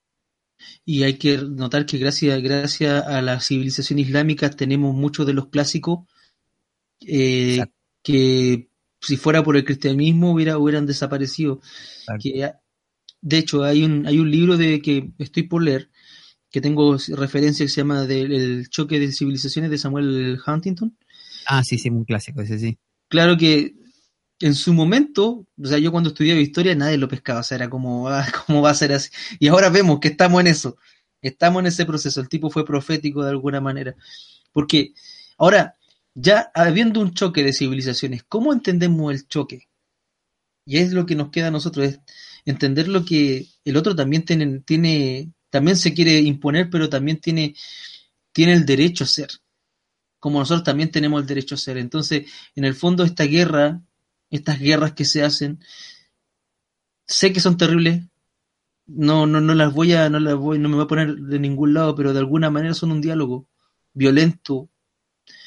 Y hay que notar que gracias, gracias a la civilización islámica tenemos muchos de los clásicos que si fuera por el cristianismo hubiera, hubieran desaparecido. Que, de hecho, hay un, hay un libro de que estoy por leer que tengo referencia que se llama El choque de civilizaciones de Samuel Huntington. Ah, sí, sí, muy clásico ese, sí. Claro que en su momento, o sea, yo cuando estudiaba historia nadie lo pescaba, o sea, era como, ah, ¿cómo va a ser así? Y ahora vemos que estamos en eso, estamos en ese proceso, el tipo fue profético de alguna manera. Porque ahora, ya habiendo un choque de civilizaciones, ¿cómo entendemos el choque? Y es lo que nos queda a nosotros, es entender lo que el otro también tiene, tiene también se quiere imponer, pero también tiene, tiene el derecho a ser, como nosotros también tenemos el derecho a ser. Entonces, en el fondo, esta guerra, estas guerras que se hacen, sé que son terribles, no, no, no las voy a, no las voy, no me voy a poner de ningún lado, pero de alguna manera son un diálogo violento.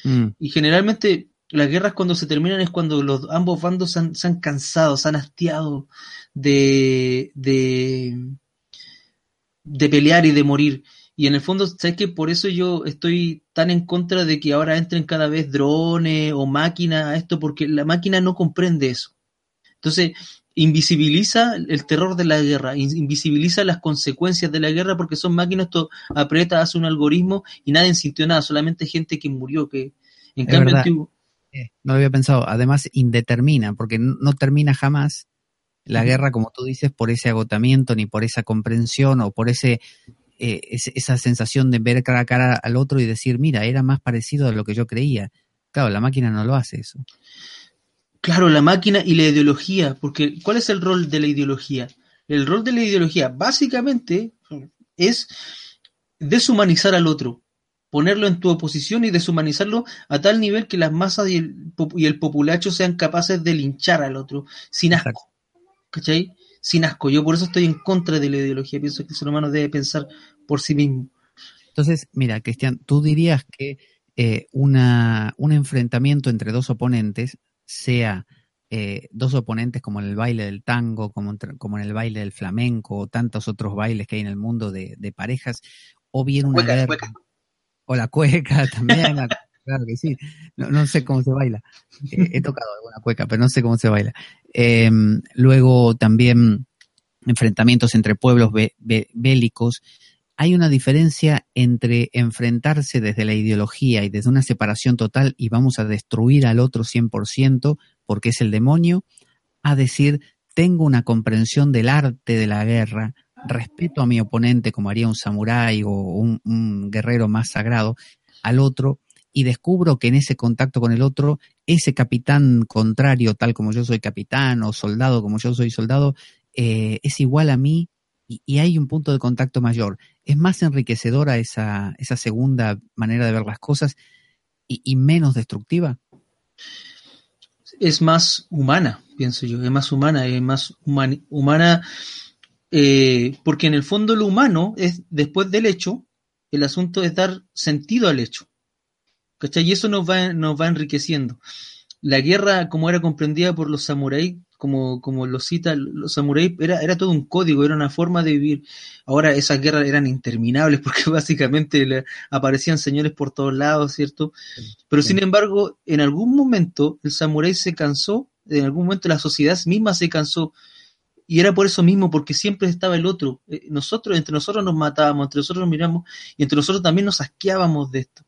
Mm. Y generalmente las guerras cuando se terminan es cuando los ambos bandos se han, se han cansado, se han hastiado de, de, de pelear y de morir. Y en el fondo, ¿sabes que Por eso yo estoy tan en contra de que ahora entren cada vez drones o máquinas a esto, porque la máquina no comprende eso. Entonces, invisibiliza el terror de la guerra, invisibiliza las consecuencias de la guerra, porque son máquinas, esto aprieta, hace un algoritmo y nadie sintió nada, solamente gente que murió, que en cambio... Eh, no lo había pensado, además indetermina, porque no termina jamás la guerra, como tú dices, por ese agotamiento, ni por esa comprensión o por ese, eh, esa sensación de ver cara a cara al otro y decir, mira, era más parecido a lo que yo creía. Claro, la máquina no lo hace eso. Claro, la máquina y la ideología, porque ¿cuál es el rol de la ideología? El rol de la ideología básicamente es deshumanizar al otro, ponerlo en tu oposición y deshumanizarlo a tal nivel que las masas y el, y el populacho sean capaces de linchar al otro sin asco. ¿cachai? Sin asco. Yo por eso estoy en contra de la ideología. Pienso que el ser humano debe pensar por sí mismo. Entonces, mira, Cristian, tú dirías que eh, una, un enfrentamiento entre dos oponentes, sea eh, dos oponentes como en el baile del tango, como, como, en el baile del flamenco, o tantos otros bailes que hay en el mundo de, parejas, o bien una guerra, o la cueca también, claro que sí. No, sé cómo se baila. Eh, he tocado alguna cueca, pero no sé cómo se baila. Em, luego también enfrentamientos entre pueblos bélicos. hay una diferencia entre enfrentarse desde la ideología y desde una separación total y vamos a destruir al otro 100% porque es el demonio, a decir, tengo una comprensión del arte de la guerra, respeto a mi oponente como haría un samurái o un, guerrero más sagrado, al otro, y descubro que en ese contacto con el otro, ese capitán contrario, tal como yo soy capitán, o soldado como yo soy soldado, eh, es igual a mí y, hay un punto de contacto mayor. Es más enriquecedora esa, esa segunda manera de ver las cosas y, menos destructiva. Es más humana, pienso yo, es más humana, es más humana, eh, porque en el fondo lo humano es, después del hecho, el asunto es dar sentido al hecho. ¿Cachai? Y eso nos va, nos va enriqueciendo. La guerra, como era comprendida por los samuráis, como, como lo cita los samuráis, era, era todo un código, era una forma de vivir. Ahora esas guerras eran interminables porque básicamente le aparecían señores por todos lados, ¿cierto? Pero sin embargo, en algún momento el samurái se cansó, en algún momento la sociedad misma se cansó. Y era por eso mismo, porque siempre estaba el otro. Eh, nosotros, entre nosotros nos matábamos, entre nosotros nos miramos y entre nosotros también nos asqueábamos de esto.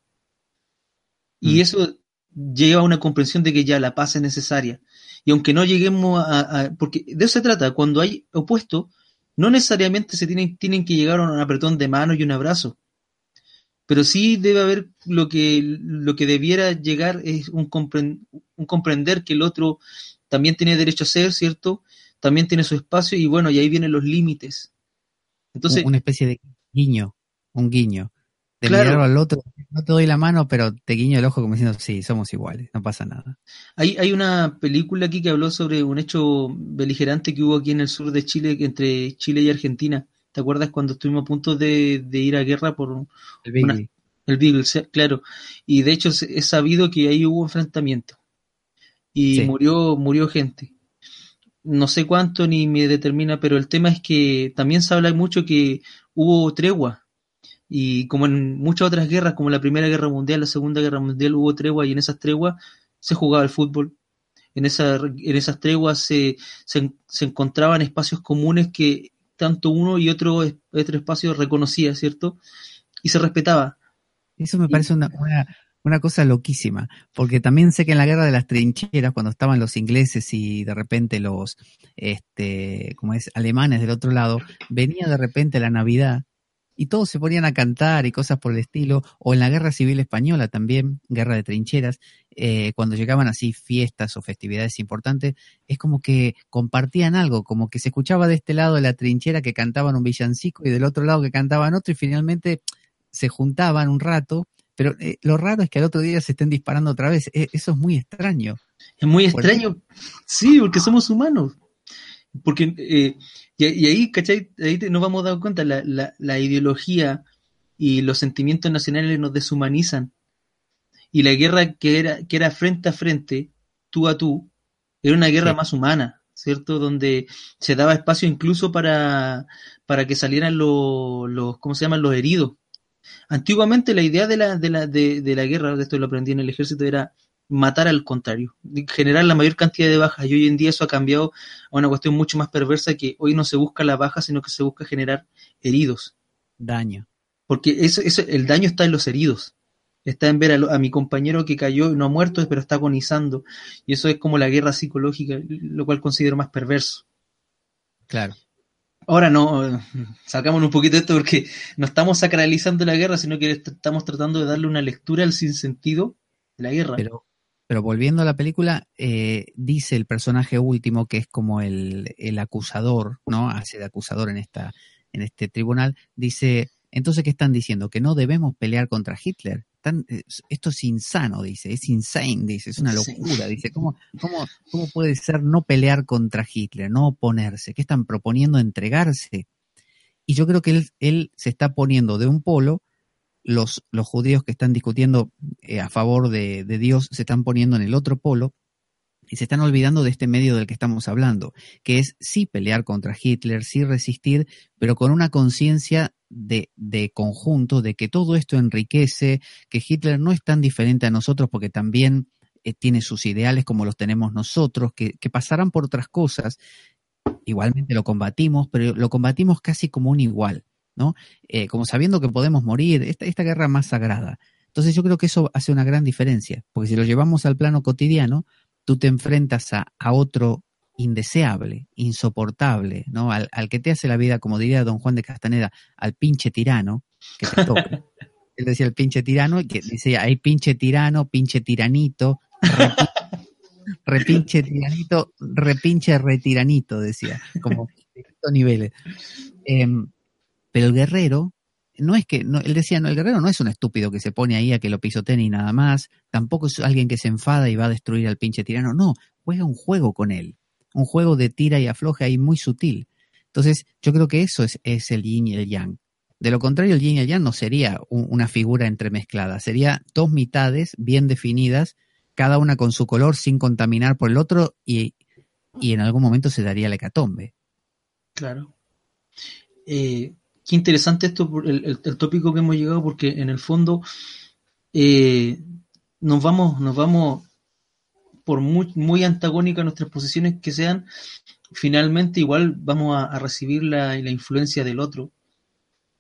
Y mm. eso lleva a una comprensión de que ya la paz es necesaria. Y aunque no lleguemos a, porque de eso se trata, cuando hay opuesto, no necesariamente se tienen, tienen que llegar a un apretón de mano y un abrazo. Pero sí debe haber lo que, lo que debiera llegar es un, un comprender que el otro también tiene derecho a ser, ¿cierto? También tiene su espacio y bueno, y ahí vienen los límites. Entonces, una especie de guiño, un guiño de claro. al otro, no te doy la mano, pero te guiño el ojo como diciendo, sí, somos iguales, no pasa nada. Hay, hay una película aquí que habló sobre un hecho beligerante que hubo aquí en el sur de Chile, entre Chile y Argentina. ¿Te acuerdas cuando estuvimos a punto de, ir a guerra por el Beagle? el Beagle, claro. Y de hecho es sabido que ahí hubo enfrentamiento. Y murió, murió gente. No sé cuánto ni me determina, pero el tema es que también se habla mucho que hubo tregua y como en muchas otras guerras, como la Primera Guerra Mundial, la Segunda Guerra Mundial, hubo tregua y en esas treguas se jugaba el fútbol. En, esa, en esas treguas se, se, encontraban espacios comunes que tanto uno y otro, otro espacio reconocía, ¿cierto? Y se respetaba. Eso me parece una, una, cosa loquísima, porque también sé que en la guerra de las trincheras, cuando estaban los ingleses y de repente los, este, como es, alemanes del otro lado, venía de repente la Navidad y todos se ponían a cantar y cosas por el estilo, o en la Guerra Civil Española también, guerra de trincheras, eh, cuando llegaban así fiestas o festividades importantes, es como que compartían algo, como que se escuchaba de este lado de la trinchera que cantaban un villancico y del otro lado que cantaban otro y finalmente se juntaban un rato, pero eh, lo raro es que al otro día se estén disparando otra vez, e, eso es muy extraño. Es muy extraño, sí, porque somos humanos. Porque, eh, y, ahí, ¿cachai? Ahí nos vamos a dar cuenta, la, la, ideología y los sentimientos nacionales nos deshumanizan. Y la guerra que era, que era frente a frente, tú a tú, era una guerra más humana, ¿cierto? Donde se daba espacio incluso para, para que salieran los, los, ¿cómo se llaman? Los heridos. Antiguamente la idea de la, de la, de, de la guerra, esto lo aprendí en el ejército, era matar al contrario, generar la mayor cantidad de bajas. Y hoy en día eso ha cambiado a una cuestión mucho más perversa que hoy no se busca la baja, sino que se busca generar heridos. Daño. Porque eso, eso, el daño está en los heridos. Está en ver a, mi compañero que cayó y no ha muerto, pero está agonizando. Y eso es como la guerra psicológica, lo cual considero más perverso. Claro. Ahora no, sacamos un poquito de esto porque no estamos sacralizando la guerra, sino que estamos tratando de darle una lectura al sinsentido de la guerra. Pero pero volviendo a la película, eh, dice el personaje último, que es como el, el, acusador, ¿no? Hace de acusador en, esta, en este tribunal, dice, entonces, ¿qué están diciendo? Que no debemos pelear contra Hitler. Esto es insano, dice, es insane, dice, es una locura, dice, ¿cómo, cómo, ¿cómo puede ser no pelear contra Hitler, no oponerse? ¿Qué están proponiendo entregarse? Y yo creo que él, él se está poniendo de un polo los, los judíos que están discutiendo eh, a favor de, Dios se están poniendo en el otro polo y se están olvidando de este medio del que estamos hablando, que es sí pelear contra Hitler, sí resistir, pero con una conciencia de, de, conjunto, de que todo esto enriquece, que Hitler no es tan diferente a nosotros porque también eh, tiene sus ideales como los tenemos nosotros, que, que pasarán por otras cosas. Igualmente lo combatimos, pero lo combatimos casi como un igual ¿no? Eh, como sabiendo que podemos morir, esta, esta guerra más sagrada. Entonces yo creo que eso hace una gran diferencia, porque si lo llevamos al plano cotidiano, tú te enfrentas a, a otro indeseable, insoportable, ¿no? Al, al, que te hace la vida, como diría don Juan de Castaneda, al pinche tirano, que te toca. Él decía el pinche tirano, y que decía, hay pinche tirano, pinche tiranito, repinche tiranito, repinche retiranito, decía, como estos niveles. Eh, pero el guerrero, no es que, no, él decía, no, el guerrero no es un estúpido que se pone ahí a que lo pisoteen y nada más, tampoco es alguien que se enfada y va a destruir al pinche tirano, no, juega un juego con él, un juego de tira y afloja ahí muy sutil. Entonces, yo creo que eso es, es el yin y el yang. De lo contrario, el yin y el yang no sería un, una figura entremezclada, sería dos mitades bien definidas, cada una con su color sin contaminar por el otro y, y en algún momento se daría la hecatombe. Claro. Eh, qué interesante esto, el, el, el, tópico que hemos llegado, porque en el fondo eh, nos vamos, nos vamos por muy, muy antagónicas nuestras posiciones que sean, finalmente igual vamos a, a recibir la, la, influencia del otro.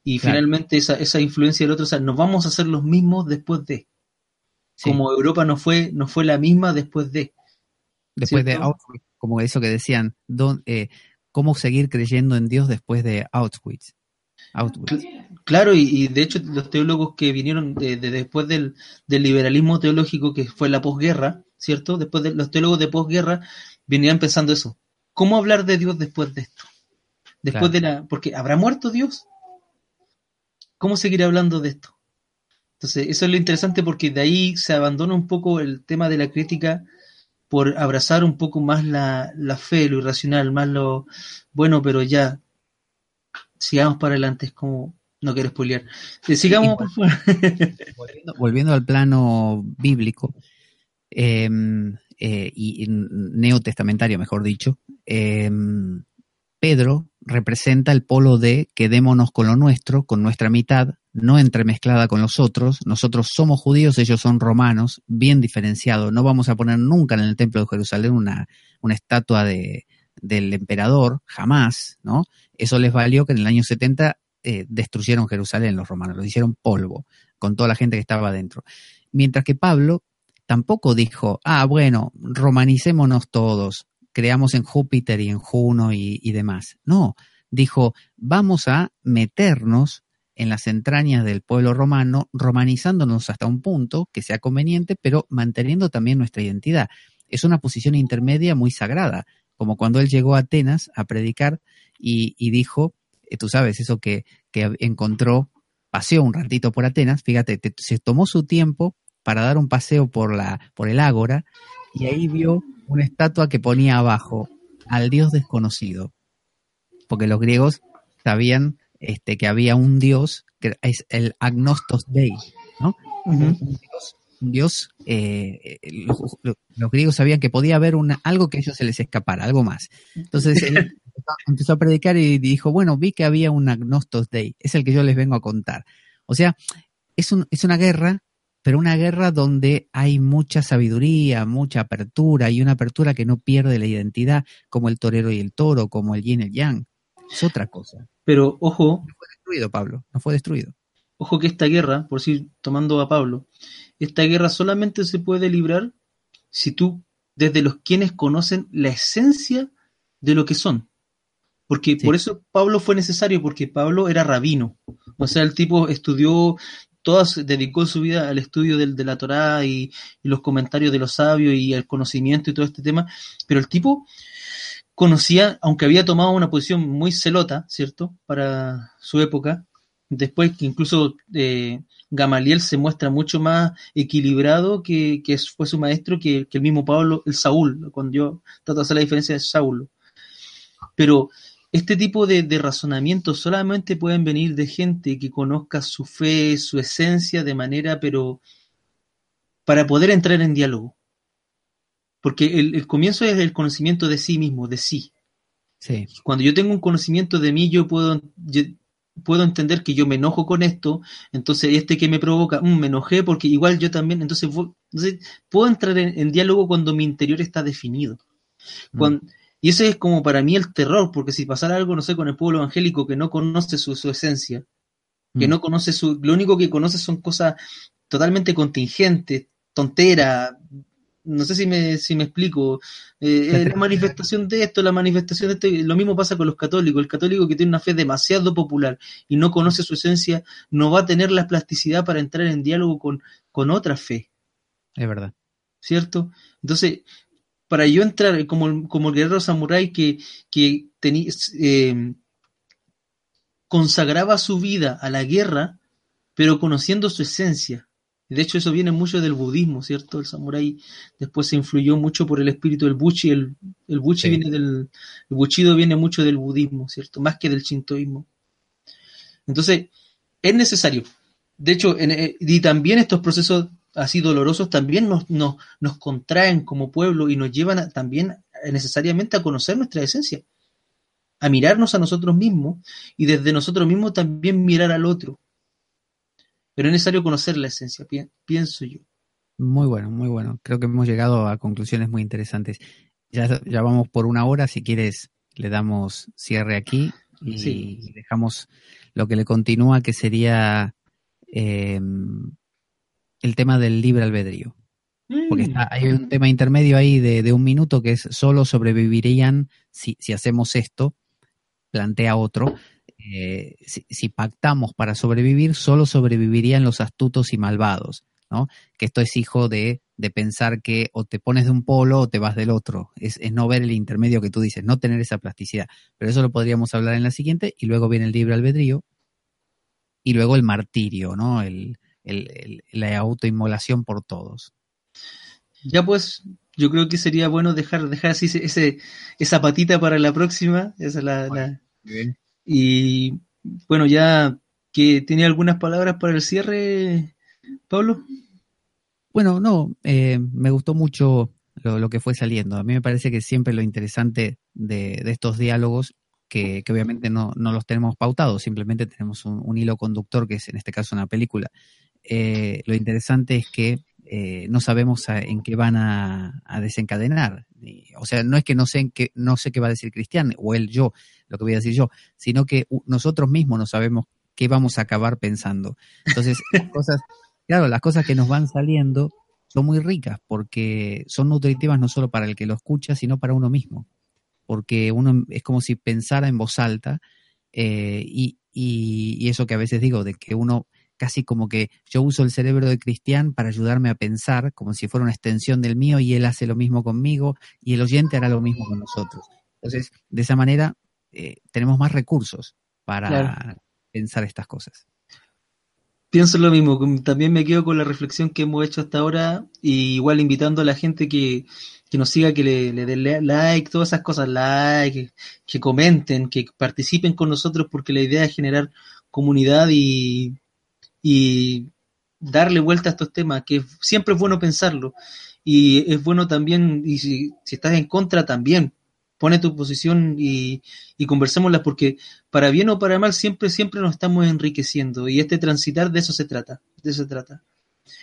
Y claro. finalmente esa, esa influencia del otro, o sea, nos vamos a hacer los mismos después de. Sí. Como Europa no fue, no fue la misma después de. Después ¿cierto? de Auschwitz, como eso que decían, don, eh, cómo seguir creyendo en Dios después de Auschwitz. Auschwitz. Claro, y, y, de hecho los teólogos que vinieron de, de después del, del, liberalismo teológico, que fue la posguerra, ¿cierto? Después de los teólogos de posguerra venían pensando eso. ¿Cómo hablar de Dios después de esto? Después claro. de la. Porque ¿habrá muerto Dios? ¿Cómo seguir hablando de esto? Entonces, eso es lo interesante porque de ahí se abandona un poco el tema de la crítica por abrazar un poco más la, la fe, lo irracional, más lo bueno, pero ya sigamos para adelante, es como no quiero spoilear. Eh, sigamos, por favor. Volviendo, volviendo, al plano bíblico eh, eh, y, neotestamentario, mejor dicho, eh, Pedro representa el polo de quedémonos con lo nuestro, con nuestra mitad, no entremezclada con los otros. Nosotros somos judíos, ellos son romanos, bien diferenciado. No vamos a poner nunca en el templo de Jerusalén una, estatua de, del emperador, jamás, ¿no? Eso les valió que en el año 70 eh, destruyeron Jerusalén los romanos, lo hicieron polvo con toda la gente que estaba adentro. Mientras que Pablo tampoco dijo, ah, bueno, romanicémonos todos, creamos en Júpiter y en Juno y, demás. No, dijo, vamos a meternos en las entrañas del pueblo romano, romanizándonos hasta un punto que sea conveniente, pero manteniendo también nuestra identidad. Es una posición intermedia muy sagrada, como cuando él llegó a Atenas a predicar y, dijo, eh, tú sabes, eso que, que, encontró, paseó un ratito por Atenas, fíjate, te, se tomó su tiempo para dar un paseo por, la, por el ágora y ahí vio una estatua que ponía abajo al dios desconocido, porque los griegos sabían este, que había un dios, que es el Agnostos Dei, ¿no? Uh -huh. Un dios, un dios eh, los, los, griegos sabían que podía haber una, algo que a ellos se les escapara, algo más. Entonces él empezó a predicar y dijo, bueno, vi que había un Agnostos Dei, es el que yo les vengo a contar. O sea, es, un, es una guerra, pero una guerra donde hay mucha sabiduría, mucha apertura y una apertura que no pierde la identidad, como el torero y el toro, como el yin y el yang. Es otra cosa. Pero ojo. No fue destruido, Pablo. No fue destruido. Ojo que esta guerra, por decir, tomando a Pablo, esta guerra solamente se puede librar si tú, desde los quienes conocen la esencia de lo que son. Porque sí. por eso Pablo fue necesario, porque Pablo era rabino. O sea, el tipo estudió, todas dedicó su vida al estudio del, de la Torá y, los comentarios de los sabios y el conocimiento y todo este tema. Pero el tipo conocía, aunque había tomado una posición muy celota, ¿cierto? Para su época, después que incluso eh, Gamaliel se muestra mucho más equilibrado que, que fue su maestro que, que, el mismo Pablo, el Saúl, cuando yo trato de hacer la diferencia de Saulo. Pero este tipo de, de razonamientos solamente pueden venir de gente que conozca su fe, su esencia de manera, pero para poder entrar en diálogo. Porque el, el, comienzo es el conocimiento de sí mismo, de sí. sí. Cuando yo tengo un conocimiento de mí, yo puedo, yo puedo entender que yo me enojo con esto, entonces este que me provoca, mmm, me enojé porque igual yo también, entonces, entonces puedo entrar en, en, diálogo cuando mi interior está definido. Cuando, mm. Y ese es como para mí el terror, porque si pasara algo, no sé, con el pueblo evangélico que no conoce su, esencia, que mm. no conoce su, lo único que conoce son cosas totalmente contingentes, tontera, no sé si me, si me explico, eh, la manifestación de esto, la manifestación de esto, lo mismo pasa con los católicos, el católico que tiene una fe demasiado popular y no conoce su esencia, no va a tener la plasticidad para entrar en diálogo con, con otra fe. Es verdad. ¿Cierto? Entonces, para yo entrar como, como el guerrero samurái que, que eh, consagraba su vida a la guerra, pero conociendo su esencia. De hecho, eso viene mucho del budismo, ¿cierto? El samurái después se influyó mucho por el espíritu del buchi. El, el buchi viene del. El buchido viene mucho del budismo, ¿cierto? Más que del shintoísmo. Entonces, es necesario. De hecho, eh, y también estos procesos así dolorosos también nos, nos, nos contraen como pueblo y nos llevan también necesariamente a conocer nuestra esencia, a mirarnos a nosotros mismos y desde nosotros mismos también mirar al otro. Pero es necesario conocer la esencia, pienso yo. Muy bueno, muy bueno. Creo que hemos llegado a conclusiones muy interesantes. Ya, ya vamos por una hora, si quieres le damos cierre aquí y dejamos lo que le continúa, que sería eh, el tema del libre albedrío. Porque mm. hay un tema intermedio ahí de, un minuto que es solo sobrevivirían si, si hacemos esto, plantea otro. Eh, si, pactamos para sobrevivir, solo sobrevivirían los astutos y malvados, ¿no? Que esto es hijo de, de pensar que o te pones de un polo o te vas del otro. Es, es, no ver el intermedio que tú dices, no tener esa plasticidad. Pero eso lo podríamos hablar en la siguiente, y luego viene el libre albedrío, y luego el martirio, ¿no? El, la autoinmolación por todos. Ya pues, yo creo que sería bueno dejar, dejar así ese, esa patita para la próxima. Esa la, Y bueno, ya que tiene algunas palabras para el cierre, Pablo. Bueno, no, eh, me gustó mucho lo, que fue saliendo. A mí me parece que siempre lo interesante de, estos diálogos, que, obviamente no, los tenemos pautados, simplemente tenemos un, hilo conductor, que es en este caso una película, eh, lo interesante es que eh, no sabemos en qué van a, desencadenar. O sea, no es que no sé, en qué, no sé qué va a decir Cristian o él, yo, lo que voy a decir yo, sino que nosotros mismos no sabemos qué vamos a acabar pensando. Entonces, las cosas, claro, las cosas que nos van saliendo son muy ricas porque son nutritivas no solo para el que lo escucha, sino para uno mismo. Porque uno es como si pensara en voz alta eh, y, y eso que a veces digo, de que uno casi como que yo uso el cerebro de Cristian para ayudarme a pensar, como si fuera una extensión del mío, y él hace lo mismo conmigo, y el oyente hará lo mismo con nosotros. Entonces, de esa manera, eh, tenemos más recursos para pensar estas cosas. Pienso lo mismo, también me quedo con la reflexión que hemos hecho hasta ahora, y igual invitando a la gente que, nos siga, que le, le den like, todas esas cosas, like, que comenten, que participen con nosotros, porque la idea es generar comunidad y y darle vuelta a estos temas, que siempre es bueno pensarlo. Y es bueno también, y si, estás en contra también, pone tu posición y, y conversémosla, porque para bien o para mal siempre, siempre nos estamos enriqueciendo. Y este transitar de eso se trata, de eso se trata.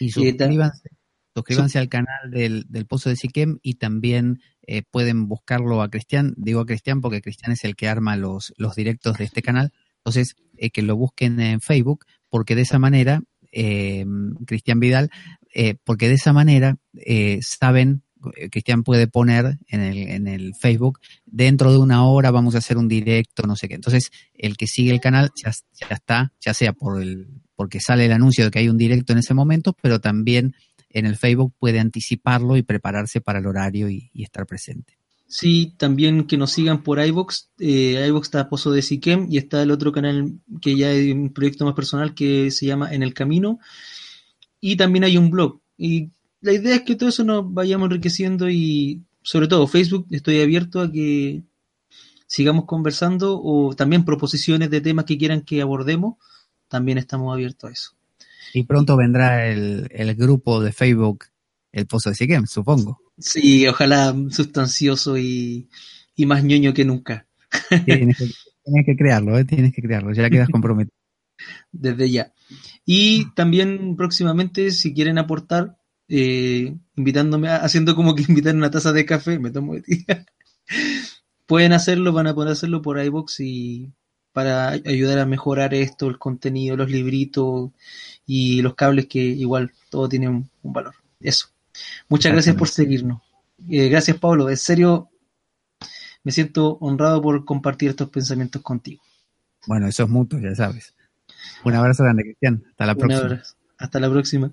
Y suscríbanse, suscríbanse al canal del, del Pozo de Siquem y también eh, pueden buscarlo a Cristian, digo a Cristian porque Cristian es el que arma los, los directos de este canal. Entonces, eh, que lo busquen en Facebook, porque de esa manera, eh, Cristian Vidal, eh, porque de esa manera eh, saben, Cristian puede poner en el, en el Facebook, dentro de una hora vamos a hacer un directo, no sé qué. Entonces, el que sigue el canal ya, está, ya sea por el, porque sale el anuncio de que hay un directo en ese momento, pero también en el Facebook puede anticiparlo y prepararse para el horario y estar presente. Sí, también que nos sigan por iVox. Eh, iVox está Pozo de Siquem y está el otro canal que ya es un proyecto más personal que se llama En el Camino. Y también hay un blog. Y la idea es que todo eso nos vayamos enriqueciendo y sobre todo Facebook estoy abierto a que sigamos conversando o también proposiciones de temas que quieran que abordemos. También estamos abiertos a eso. Y pronto vendrá el, el grupo de Facebook El Pozo de Siquem, supongo. Sí, ojalá sustancioso y, más ñoño que nunca. Tienes que, crearlo, ¿eh? tienes que crearlo, ya quedas comprometido. Desde ya. Y también próximamente, si quieren aportar, eh, invitándome, haciendo como que invitar una taza de café, me tomo de pueden hacerlo, van a poder hacerlo por iBox y para ayudar a mejorar esto, el contenido, los libritos y los cables que igual todo tiene un, valor. Eso. Muchas gracias por seguirnos. Eh, gracias Pablo, en serio me siento honrado por compartir estos pensamientos contigo. Bueno, eso es mutuo, ya sabes. Un abrazo grande, Cristian. Hasta la próxima. Hasta la próxima.